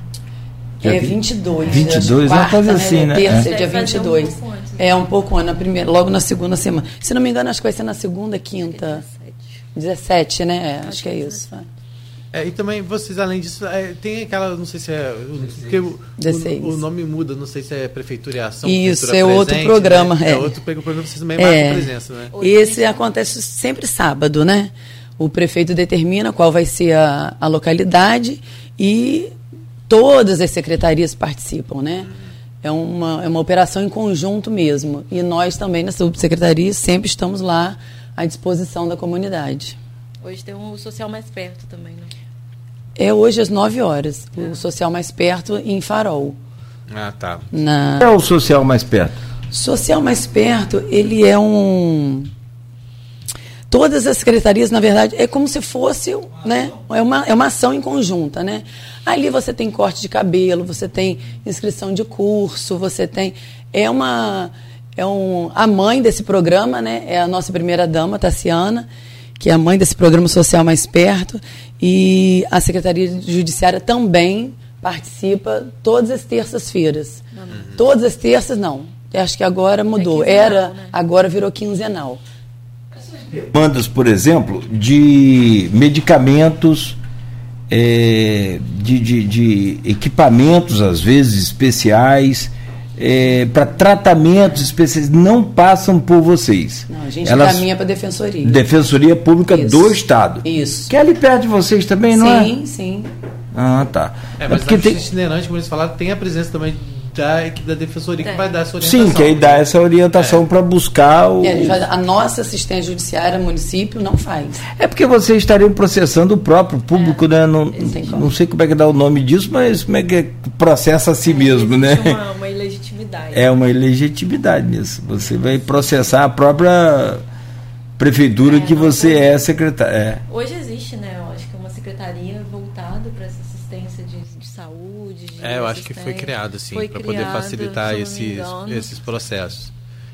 [SPEAKER 3] Dia é 22.
[SPEAKER 2] 22, quarta, é uma coisa né? assim, né?
[SPEAKER 3] Terça, é. dia 22. Um antes, né? É um pouco antes, na primeira, logo na segunda semana. Se não me engano, acho que vai ser na segunda, quinta. 17, né? É, acho, que é isso.
[SPEAKER 5] É, e também vocês, além disso, é, tem aquela, não sei se é. Porque o, o, o, nome muda, não sei se é Prefeitura e Ação.
[SPEAKER 3] Isso, é outro presente, programa.
[SPEAKER 5] Né?
[SPEAKER 3] É.
[SPEAKER 5] é outro programa, vocês também é. presença, né?
[SPEAKER 3] Esse acontece sempre sábado, né? O prefeito determina qual vai ser a, a localidade e todas as secretarias participam, né? É uma, é uma operação em conjunto mesmo. E nós também, na subsecretaria, sempre estamos lá à disposição da comunidade.
[SPEAKER 4] Hoje tem um social mais perto também, né?
[SPEAKER 3] É hoje às 9 horas. O social mais perto em Farol.
[SPEAKER 5] Ah, tá.
[SPEAKER 3] Na...
[SPEAKER 2] É o social mais perto?
[SPEAKER 3] Social mais perto, ele é um todas as secretarias, na verdade, é como se fosse, né, é uma, é uma ação em conjunta, né? Ali você tem corte de cabelo, você tem inscrição de curso, você tem é uma é um a mãe desse programa, né? É a nossa primeira dama, Tassiana, que é a mãe desse programa social mais perto, e a Secretaria Judiciária também participa todas as terças-feiras. Uhum. Todas as terças não. Acho que agora mudou. É quinzenal, Era, né? agora virou quinzenal
[SPEAKER 2] demandas, por exemplo, de medicamentos, é, de, de, de, equipamentos, às vezes, especiais, é, para tratamentos especiais, não passam por vocês.
[SPEAKER 3] Não, a gente Elas, caminha para a Defensoria.
[SPEAKER 2] Defensoria Pública Isso. do Estado.
[SPEAKER 3] Isso.
[SPEAKER 2] Que é ali perto de vocês também, não
[SPEAKER 3] sim,
[SPEAKER 2] é?
[SPEAKER 3] Sim, sim.
[SPEAKER 2] Ah, tá.
[SPEAKER 5] É, é mas é porque tem... itinerante, como eles falaram, tem a presença também da, da defensoria que vai dar essa
[SPEAKER 2] orientação. Sim, que aí dá essa orientação é. para buscar o.
[SPEAKER 3] É, a, a, nossa assistência judiciária, município, não faz.
[SPEAKER 2] É porque vocês estariam processando o próprio público, é, né? Não, não sei como é que dá o nome disso, mas como é que processa a si é, mesmo, né?
[SPEAKER 4] Uma, uma ilegitimidade.
[SPEAKER 2] É uma ilegitimidade nisso. Você vai processar a própria prefeitura é, que você é secretário. É.
[SPEAKER 4] Hoje existe, né? Eu acho que uma secretaria voltada para essa saúde.
[SPEAKER 5] é, eu acho que foi criado assim para poder facilitar esses, esses processos.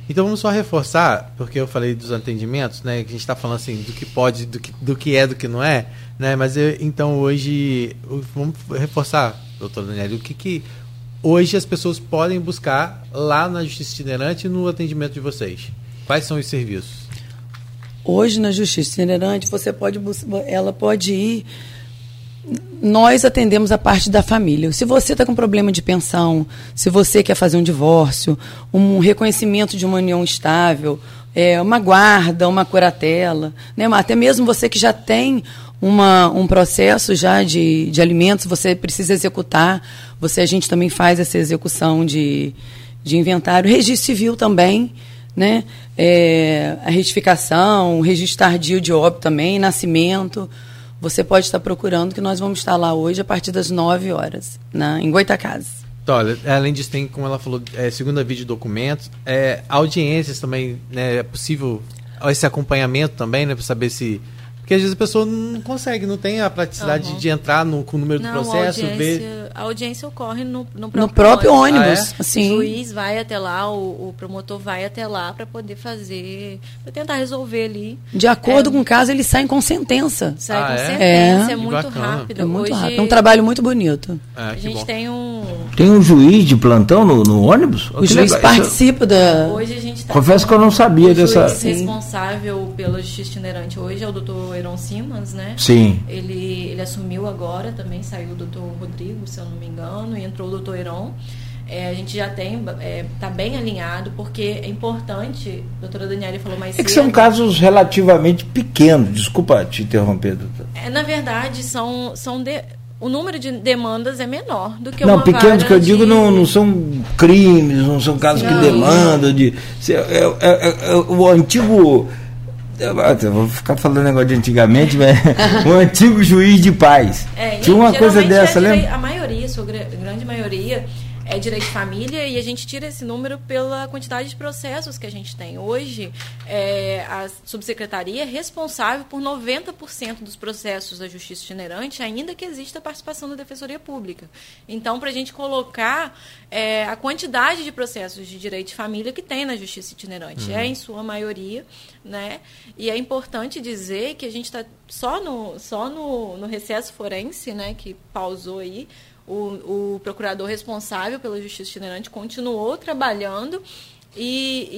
[SPEAKER 5] Então vamos só reforçar, porque eu falei dos atendimentos, né? Que a gente está falando assim do que pode, do que, do que é, do que não é, né? Mas eu, então hoje vamos reforçar doutora Daniela, o que, que hoje as pessoas podem buscar lá na Justiça Itinerante no atendimento de vocês? Quais são os serviços?
[SPEAKER 3] Hoje na Justiça Itinerante, você pode ela pode ir nós atendemos a parte da família. Se você está com problema de pensão, se você quer fazer um divórcio, um reconhecimento de uma união estável, é, uma guarda, uma curatela, né? até mesmo você que já tem uma, um processo já de, de alimentos, você precisa executar, você a gente também faz essa execução de, de inventário, registro civil também, né? É, a retificação, registro tardio de óbito também, nascimento você pode estar procurando, que nós vamos estar lá hoje a partir das 9 horas, na, em Goitacazes.
[SPEAKER 5] Então, olha, além disso, tem, como ela falou, é, segunda vídeo documentos, é, audiências também, né, é possível esse acompanhamento também, né, para saber se porque às vezes a pessoa não consegue, não tem a praticidade uhum. de entrar no, com o número não, do processo, ver.
[SPEAKER 4] A audiência ocorre no, no próprio,
[SPEAKER 3] no próprio ônibus. ônibus.
[SPEAKER 4] Ah, é? assim. O juiz vai até lá, o, o promotor vai até lá para poder fazer, para tentar resolver ali.
[SPEAKER 3] De acordo é, com o caso, eles saem com sentença.
[SPEAKER 4] Sai ah, com é? sentença, é, é muito rápido.
[SPEAKER 3] É muito Hoje, rápido. É um trabalho muito bonito.
[SPEAKER 4] É, a gente bom. tem um.
[SPEAKER 2] Tem um juiz de plantão no, no ônibus?
[SPEAKER 3] O juiz legal. participa da.
[SPEAKER 4] Hoje a gente
[SPEAKER 2] tá Confesso que eu não sabia o dessa.
[SPEAKER 4] O responsável pela justiça itinerante hoje é o doutor Heron Simas né?
[SPEAKER 2] Sim.
[SPEAKER 4] Ele, ele assumiu agora, também saiu o doutor Rodrigo, se eu não me engano, e entrou o doutor Heron. É, a gente já tem, está é, tá bem alinhado, porque é importante, a doutora Daniela falou mais
[SPEAKER 2] é
[SPEAKER 4] cedo.
[SPEAKER 2] que são casos relativamente pequenos, desculpa te interromper, doutora.
[SPEAKER 4] É, na verdade, são, são de, o número de demandas é menor do que
[SPEAKER 2] não,
[SPEAKER 4] uma
[SPEAKER 2] pequenos que eu de... digo não, não são crimes, não são casos não. que demandam de. É, é, é, o antigo vou ficar falando negócio de antigamente, mas o antigo juiz de paz.
[SPEAKER 4] É,
[SPEAKER 2] Tinha uma coisa dessa, é lembra?
[SPEAKER 4] A maioria, a grande maioria, é direito de família e a gente tira esse número pela quantidade de processos que a gente tem. Hoje, é, a subsecretaria é responsável por 90% dos processos da justiça itinerante, ainda que exista a participação da Defensoria Pública. Então, para a gente colocar é, a quantidade de processos de direito de família que tem na justiça itinerante, uhum. é em sua maioria, né? E é importante dizer que a gente está só no, só no, no recesso forense, né, que pausou aí, o, o procurador responsável pela justiça itinerante continuou trabalhando e,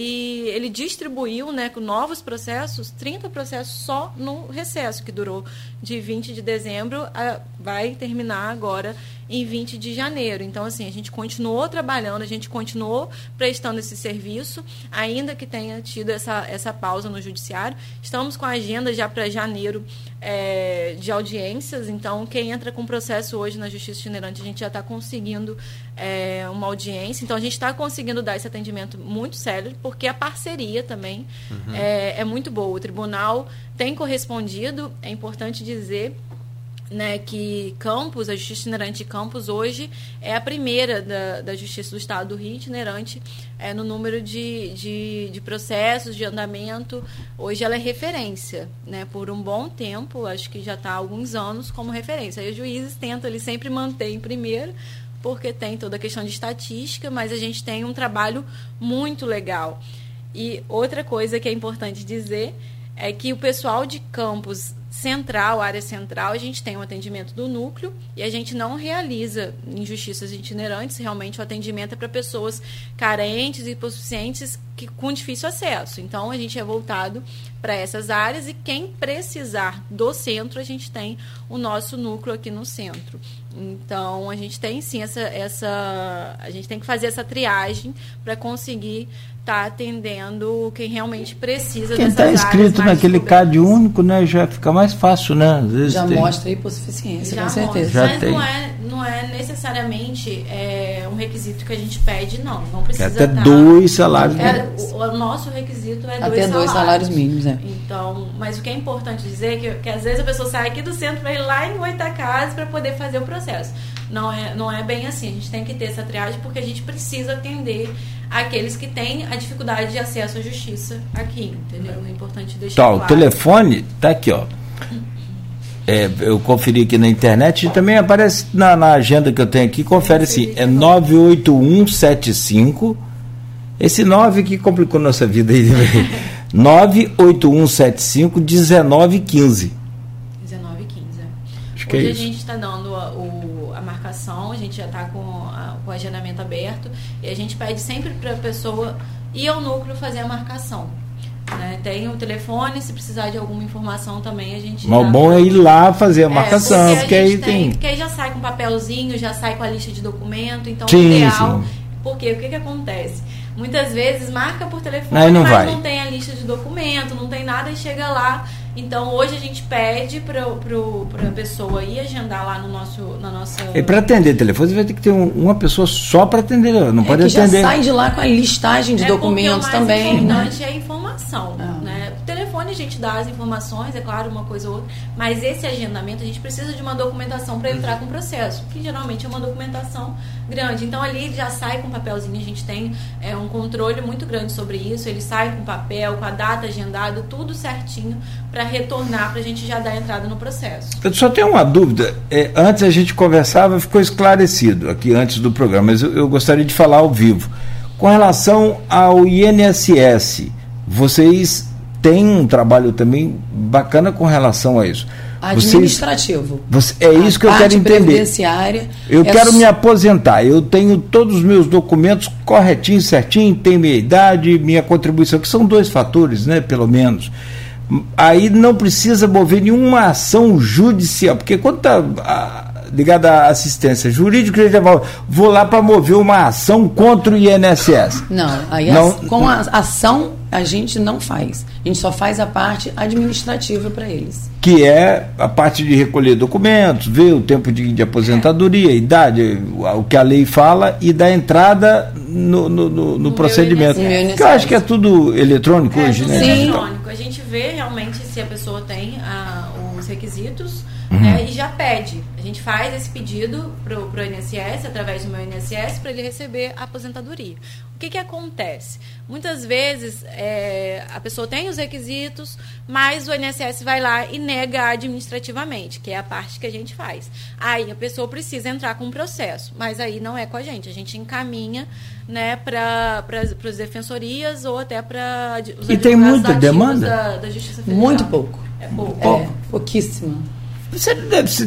[SPEAKER 4] e, ele distribuiu né, novos processos, 30 processos só no recesso, que durou de 20 de dezembro, a, vai terminar agora em 20 de janeiro. Então, assim, a gente continuou trabalhando, a gente continuou prestando esse serviço, ainda que tenha tido essa, essa pausa no judiciário. Estamos com a agenda já para janeiro é, de audiências, então quem entra com processo hoje na Justiça Itinerante, a gente já está conseguindo é, uma audiência. Então, a gente está conseguindo dar esse atendimento muito sério, porque a parceria também uhum. é, é muito boa. O tribunal tem correspondido, é importante dizer né, que Campos, a Justiça Itinerante de Campos, hoje é a primeira da, da Justiça do Estado do Rio itinerante é, no número de, de, de, processos, de andamento. Hoje ela é referência, né, por um bom tempo, acho que já está há alguns anos como referência. Aí os juízes tentam ele sempre manter em primeiro, porque tem toda a questão de estatística, mas a gente tem um trabalho muito legal. E outra coisa que é importante dizer é que o pessoal de Campos central, área central, a gente tem o um atendimento do núcleo e a gente não realiza injustiças itinerantes, realmente o atendimento é para pessoas carentes e hipossuficientes que, com difícil acesso. Então, a gente é voltado para essas áreas e quem precisar do centro, a gente tem o nosso núcleo aqui no centro. Então, a gente tem sim essa, essa a gente tem que fazer essa triagem para conseguir está atendendo quem realmente precisa
[SPEAKER 2] Quem está inscrito naquele CAD único, né, já fica mais fácil, né?
[SPEAKER 3] Às vezes já tem... mostra hipossuficiência, já com certeza.
[SPEAKER 4] Já mas tem. Não, é, não é necessariamente é, um requisito que a gente pede, não. Não precisa
[SPEAKER 2] Até tá, dois salários
[SPEAKER 4] é, mínimos. O, o, nosso requisito é
[SPEAKER 3] Até dois, dois salários. mínimos, é.
[SPEAKER 4] Então, mas o que é importante dizer é que, que às vezes a pessoa sai aqui do centro para ir lá em Goitacazes para poder fazer o processo. Não é, não é bem assim. A gente tem que ter essa triagem porque a gente precisa atender aqueles que têm a dificuldade de acesso à justiça aqui, entendeu? É importante deixar
[SPEAKER 2] tá, claro. o telefone tá aqui, ó. É, eu conferi aqui na internet e também aparece na, na agenda que eu tenho aqui, confere assim, é 98175 esse 9 que complicou nossa vida aí. 98175 1915.
[SPEAKER 4] 1915. Acho que é Hoje é a gente está dando a, o, a marcação marcação, a gente já está com, com o agendamento aberto e a gente pede sempre para a pessoa ir ao núcleo fazer a marcação. Né? Tem o telefone, se precisar de alguma informação também a gente.
[SPEAKER 2] Mas o bom é ir lá fazer a é, marcação, é, porque, porque aí tem, tem.
[SPEAKER 4] Porque aí já sai com papelzinho, já sai com a lista de documento, então sim, o ideal. Sim. Porque o que, que acontece? Muitas vezes marca por telefone,
[SPEAKER 2] não
[SPEAKER 4] mas
[SPEAKER 2] vai.
[SPEAKER 4] não tem a lista de documento, não tem nada e chega lá então hoje a gente pede para a pessoa ir agendar lá no nosso, na nossa.
[SPEAKER 2] E para atender telefone, você vai ter que ter um, uma pessoa só para atender, não é pode que atender.
[SPEAKER 3] Já sai de lá com a listagem de
[SPEAKER 4] é
[SPEAKER 3] documentos também.
[SPEAKER 4] O mais importante né? é a informação. Ah. Telefone a gente dá as informações, é claro, uma coisa ou outra, mas esse agendamento a gente precisa de uma documentação para entrar com o processo, que geralmente é uma documentação grande. Então ali já sai com papelzinho, a gente tem é, um controle muito grande sobre isso, ele sai com papel, com a data agendada, tudo certinho para retornar, para a gente já dar entrada no processo.
[SPEAKER 2] Eu só tenho uma dúvida. É, antes a gente conversava, ficou esclarecido aqui antes do programa, mas eu, eu gostaria de falar ao vivo. Com relação ao INSS, vocês têm um trabalho também bacana com relação a isso.
[SPEAKER 3] Administrativo.
[SPEAKER 2] Vocês, você, é isso que eu quero entender. Eu é quero me aposentar. Eu tenho todos os meus documentos corretinhos, certinho, tenho minha idade, minha contribuição, que são dois fatores, né, pelo menos aí não precisa mover nenhuma ação judicial, porque quando está ligado à assistência jurídica, vou lá para mover uma ação contra o INSS.
[SPEAKER 3] Não, aí não, com a ação a gente não faz. A gente só faz a parte administrativa para eles.
[SPEAKER 2] Que é a parte de recolher documentos, ver o tempo de, de aposentadoria, é. idade, o que a lei fala, e dar entrada no, no, no, no procedimento. Que eu acho que é tudo eletrônico
[SPEAKER 4] é,
[SPEAKER 2] hoje,
[SPEAKER 4] tudo né? eletrônico. A gente vê realmente se a pessoa tem a, ah, os requisitos uhum. né, e já pede. A gente faz esse pedido para o INSS, através do meu INSS, para ele receber a aposentadoria. O que, que acontece? Muitas vezes é, a pessoa tem os requisitos, mas o INSS vai lá e nega administrativamente, que é a parte que a gente faz. Aí a pessoa precisa entrar com um processo, mas aí não é com a gente. A gente encaminha né, para as defensorias ou até para
[SPEAKER 2] os E tem muita demanda?
[SPEAKER 4] Da, da Justiça Federal.
[SPEAKER 3] Muito pouco.
[SPEAKER 4] É pouco. É,
[SPEAKER 3] pouquíssima.
[SPEAKER 2] Você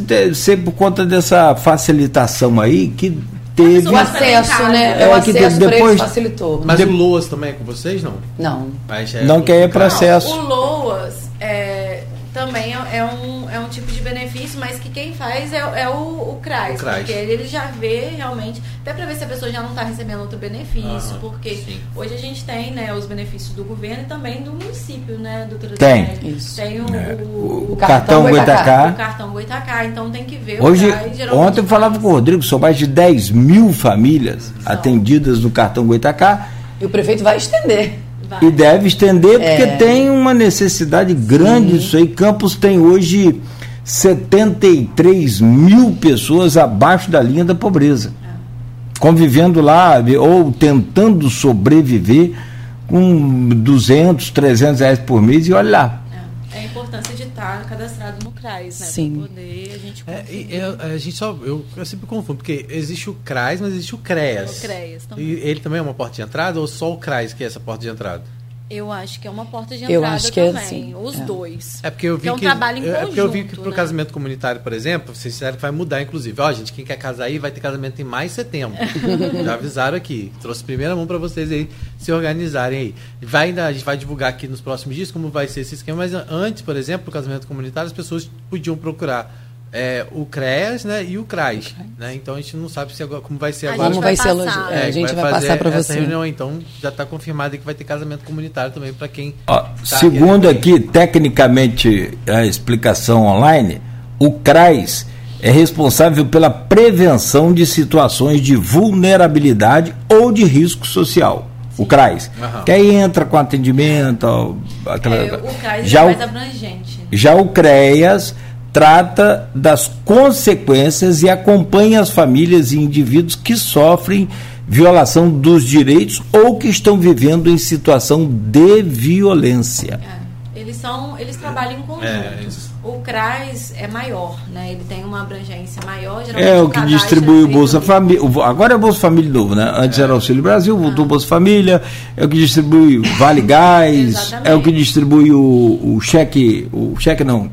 [SPEAKER 2] deve ser por conta dessa facilitação aí que teve
[SPEAKER 3] o acesso, né? É, o acesso depois facilitou.
[SPEAKER 5] Mas o Loas também é com vocês, não?
[SPEAKER 3] Não.
[SPEAKER 2] É não quer ir processo.
[SPEAKER 4] Não, o Loas é, também é, é, um, é um tipo de benefício, mas que quem faz é, é o, o CRAS, o CRAS. porque ele, ele já vê realmente, até para ver se a pessoa já não está recebendo outro benefício, porque sim. hoje a gente tem né, os benefícios do governo e também do município, né, doutora
[SPEAKER 2] Tem.
[SPEAKER 4] Isso. Tem o,
[SPEAKER 2] é. o, o, cartão Goitacá.
[SPEAKER 4] O cartão Goitacá, então tem que ver.
[SPEAKER 2] Hoje, ontem eu falava com o Rodrigo, são mais de 10 mil famílias atendidas no cartão Goitacá.
[SPEAKER 3] E o prefeito vai estender.
[SPEAKER 2] Vai. E deve estender porque é. tem uma necessidade grande Sim. isso aí. Campos tem hoje 73 mil pessoas abaixo da linha da pobreza. É. Convivendo lá ou tentando sobreviver com 200, 300 reais por mês e olha lá.
[SPEAKER 4] É, é a importância de estar cadastrado no CRAS, né?
[SPEAKER 3] Sim.
[SPEAKER 4] poder a gente
[SPEAKER 5] é, eu, a gente só eu, eu, sempre confundo, porque existe o CRAS, mas existe o CREAS.
[SPEAKER 4] O CREAS também.
[SPEAKER 5] E ele também é uma porta de entrada ou só o CRAS que é essa porta de entrada?
[SPEAKER 4] Eu acho que é uma porta de entrada é também. É assim. Os é. dois.
[SPEAKER 5] É porque eu vi que é um
[SPEAKER 4] que, trabalho em conjunto,
[SPEAKER 5] É porque eu vi que
[SPEAKER 4] pro
[SPEAKER 5] né? casamento comunitário, por exemplo, vocês disseram que vai mudar, inclusive. Ó, gente, quem quer casar aí vai ter casamento em mais setembro. Já avisaram aqui. Trouxe primeira mão para vocês aí se organizarem aí. Vai ainda, a gente vai divulgar aqui nos próximos dias como vai ser esse esquema, mas antes, por exemplo, o casamento comunitário, as pessoas podiam procurar é, o CREAS né, e o CRAS. Né? Então a gente não sabe se agora, como vai ser agora.
[SPEAKER 3] Como vai, ser a, é, a gente vai, vai passar para você.
[SPEAKER 5] reunião, então já está confirmado que vai ter casamento comunitário também para quem.
[SPEAKER 2] Ó, tá segundo aqui, tecnicamente, a explicação online, o CRAS é responsável pela prevenção de situações de vulnerabilidade ou de risco social. O CRAS. Uhum. Que aí entra com atendimento. Aquela... É,
[SPEAKER 4] o CRAS já é mais o, abrangente.
[SPEAKER 2] Já o CREAS trata das consequências e acompanha as famílias e indivíduos que sofrem violação dos direitos ou que estão vivendo em situação de violência.
[SPEAKER 4] É, eles são, eles trabalham em conjunto. É, o CRAS é maior, né? Ele tem uma abrangência maior.
[SPEAKER 2] É o que distribui o Bolsa Família. Agora é Bolsa Família novo, né? Antes é. era Auxílio Brasil, voltou ah. Bolsa Família. É o que distribui Vale Gás. é o que distribui o, o cheque, o cheque não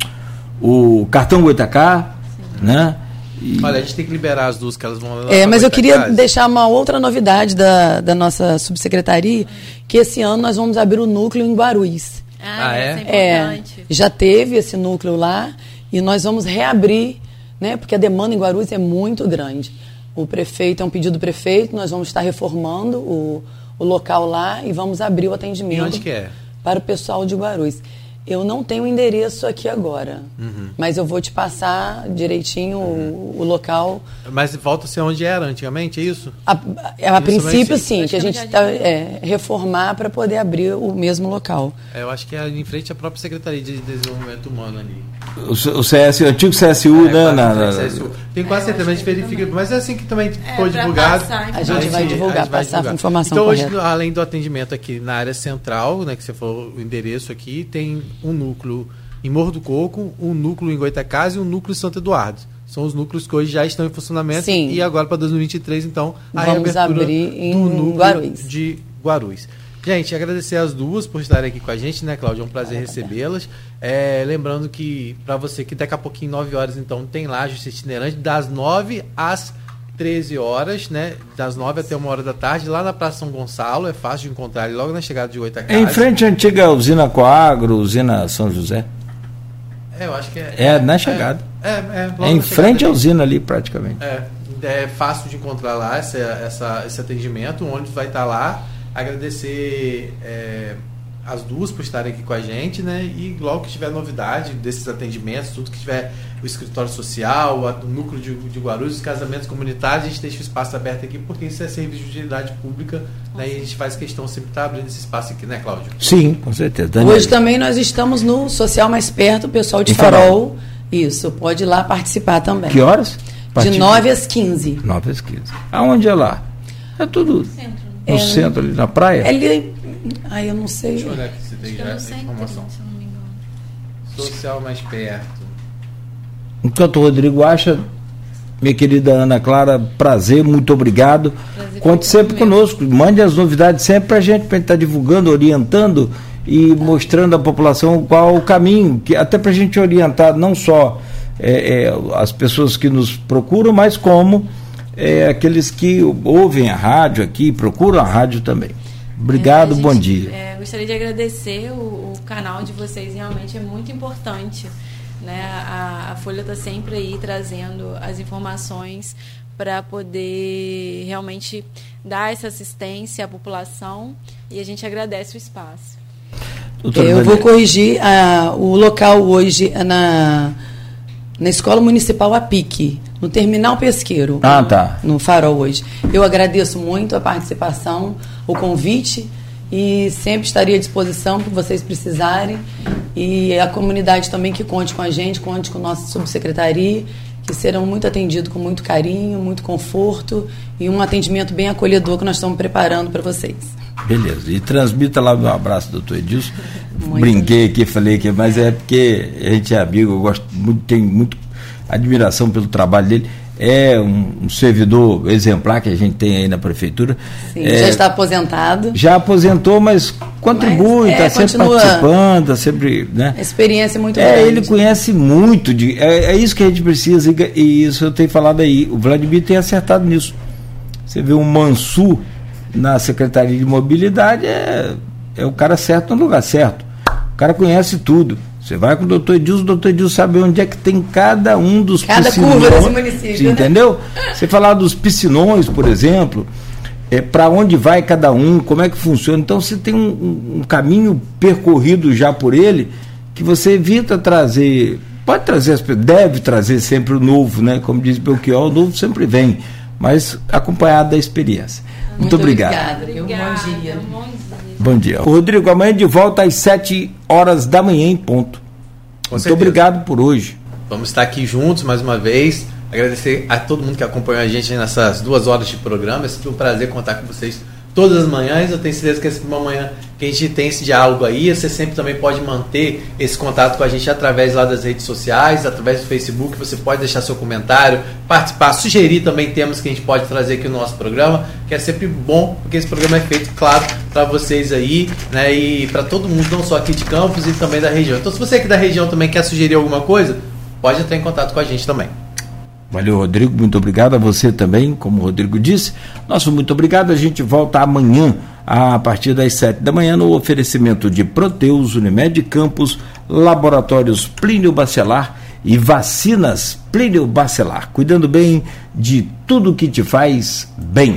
[SPEAKER 2] o cartão Goitacá, né?
[SPEAKER 5] E... Olha, a gente tem que liberar as duas que elas vão
[SPEAKER 3] É, mas eu queria casa. deixar uma outra novidade da, da nossa subsecretaria, que esse ano nós vamos abrir o núcleo em Guarulhos.
[SPEAKER 4] Ah, ah é? é?
[SPEAKER 3] é já teve esse núcleo lá e nós vamos reabrir, né? Porque a demanda em Guarulhos é muito grande. O prefeito é um pedido do prefeito, nós vamos estar reformando o, o local lá e vamos abrir o atendimento. E
[SPEAKER 5] onde que é?
[SPEAKER 3] Para o pessoal de Guarulhos. Eu não tenho o endereço aqui agora, uhum. mas eu vou te passar direitinho uhum. o, o, local.
[SPEAKER 5] Mas volta a ser onde era antigamente, é isso?
[SPEAKER 3] A, a, a princípio, sim, que a gente está é, reformar para poder abrir o mesmo local.
[SPEAKER 5] É, eu acho que é em frente à própria Secretaria de Desenvolvimento Humano ali.
[SPEAKER 2] O, CS, o antigo CSU, é, né? Na, na,
[SPEAKER 5] CSU. Tem quase é, certeza, a gente verifica, mas é assim que também é, foi divulgado.
[SPEAKER 3] Passar, a gente vai divulgar, vai passar divulgar. a informação
[SPEAKER 5] Então,
[SPEAKER 3] correta.
[SPEAKER 5] hoje, além do atendimento aqui na área central, né, que você falou o endereço aqui, tem um núcleo em Morro do Coco, um núcleo em Goitacás e um núcleo em Santo Eduardo. São os núcleos que hoje já estão em funcionamento.
[SPEAKER 3] Sim.
[SPEAKER 5] E agora para 2023, então,
[SPEAKER 3] a Vamos reabertura abrir em do núcleo Guarulhos.
[SPEAKER 5] de Guarulhos. Gente, agradecer as duas por estarem aqui com a gente, né, Cláudia? É um prazer recebê-las. É, lembrando que, para você que daqui a pouquinho, 9 horas, então, tem lá a Justiça Itinerante, das 9 às 13 horas, né? Das 9 até uma hora da tarde, lá na Praça São Gonçalo. É fácil de encontrar logo na chegada de Oitacás.
[SPEAKER 2] É em frente à antiga usina Coagro, usina São José.
[SPEAKER 5] É, eu acho que é.
[SPEAKER 2] É, na chegada.
[SPEAKER 5] É, é.
[SPEAKER 2] é, é em frente à usina ali, praticamente.
[SPEAKER 5] É, é fácil de encontrar lá essa, essa, esse atendimento. O ônibus vai estar lá agradecer é, as duas por estarem aqui com a gente, né? E logo que tiver novidade desses atendimentos, tudo que tiver o escritório social, o núcleo de, de Guarulhos, os casamentos comunitários, a gente deixa o espaço aberto aqui, porque isso é serviço de utilidade pública, né? E a gente faz questão sempre de estar abrindo esse espaço aqui, né, Cláudio?
[SPEAKER 2] Sim, com certeza.
[SPEAKER 3] Daniel. Hoje também nós estamos no Social Mais Perto, o pessoal de Farol. Farol. Isso, pode ir lá participar também.
[SPEAKER 2] Que horas?
[SPEAKER 3] De 9 às 15.
[SPEAKER 2] 9 às 15. Aonde é lá? É tudo. Centro. No é, centro, ali na praia?
[SPEAKER 3] É ali. Ai, eu não sei.
[SPEAKER 5] Deixa eu olhar aqui se tem já essa informação. Social mais perto.
[SPEAKER 2] Enquanto o Rodrigo acha, minha querida Ana Clara, prazer, muito obrigado. Prazer Conte sempre conosco, mande as novidades sempre para a gente, para a gente estar tá divulgando, orientando e tá. mostrando à população qual o caminho, que até para a gente orientar não só é, é, as pessoas que nos procuram, mas como é, aqueles que ouvem a rádio aqui, procuram a rádio também. Obrigado, é, gente, bom dia.
[SPEAKER 4] É, gostaria de agradecer o, o, canal de vocês, realmente é muito importante. Né? A, a Folha está sempre aí trazendo as informações para poder realmente dar essa assistência à população e a gente agradece o espaço.
[SPEAKER 3] Eu vou corrigir uh, o local hoje na, na Escola Municipal APIC no Terminal Pesqueiro.
[SPEAKER 2] Ah, tá.
[SPEAKER 3] No Farol hoje. Eu agradeço muito a participação, o convite e sempre estaria à disposição para vocês precisarem. E a comunidade também que conte com a gente, conte com a nossa subsecretaria, que serão muito atendidos com muito carinho, muito conforto e um atendimento bem acolhedor que nós estamos preparando para vocês.
[SPEAKER 2] Beleza. E transmita lá meu abraço, doutor Edilson. Muito Brinquei aqui, falei que, mas é porque a gente é amigo, eu gosto muito, tenho muito admiração pelo trabalho dele. É um, um, servidor exemplar que a gente tem aí na prefeitura.
[SPEAKER 3] Sim, é, já está aposentado.
[SPEAKER 2] Já aposentou, mas contribui, está é, sempre participando, está sempre. Né?
[SPEAKER 3] Experiência é muito
[SPEAKER 2] é, grande. Ele conhece muito, de, é, é, isso que a gente precisa, e isso eu tenho falado aí. O Vladimir tem acertado nisso. Você vê um Mansu na Secretaria de Mobilidade, é, é o cara certo no lugar certo. O cara conhece tudo. Você vai com o doutor Edilson, o doutor Edilson sabe onde é que tem cada um dos
[SPEAKER 3] cada piscinões. Cada curva desse município.
[SPEAKER 2] Né? Entendeu? Você falar dos piscinões, por exemplo, é, para onde vai cada um, como é que funciona. Então você tem um, um, caminho percorrido já por ele que você evita trazer. Pode trazer, deve trazer sempre o novo, né? Como diz Belchior, o novo sempre vem, mas acompanhado da experiência. Muito, Muito obrigado.
[SPEAKER 3] Obrigada. Um bom dia.
[SPEAKER 2] Um bom dia. Bom dia. Rodrigo, amanhã de volta às 7 horas da manhã em ponto. Com Muito certeza. obrigado por hoje.
[SPEAKER 5] Vamos estar aqui juntos mais uma vez. Agradecer a todo mundo que acompanhou a gente nessas duas horas de programa. É sempre um prazer contar com vocês todas as manhãs. Eu tenho certeza que essa é uma manhã que a gente tem esse diálogo aí. Você sempre também pode manter esse contato com a gente através lá das redes sociais, através do Facebook. Você pode deixar seu comentário, participar, sugerir também temas que a gente pode trazer aqui no nosso programa, que é sempre bom, porque esse programa é feito, claro, para vocês aí, né? E para todo mundo, não só aqui de Campos e também da região. Então, se você aqui da região também quer sugerir alguma coisa, pode entrar em contato com a gente também.
[SPEAKER 2] Valeu, Rodrigo. Muito obrigado a você também, como o Rodrigo disse. Nosso muito obrigado. A gente volta amanhã, a partir das sete da manhã, no oferecimento de Proteus, Unimed Campos, Laboratórios Plínio Bacelar e Vacinas Plínio Bacelar. Cuidando bem de tudo que te faz bem.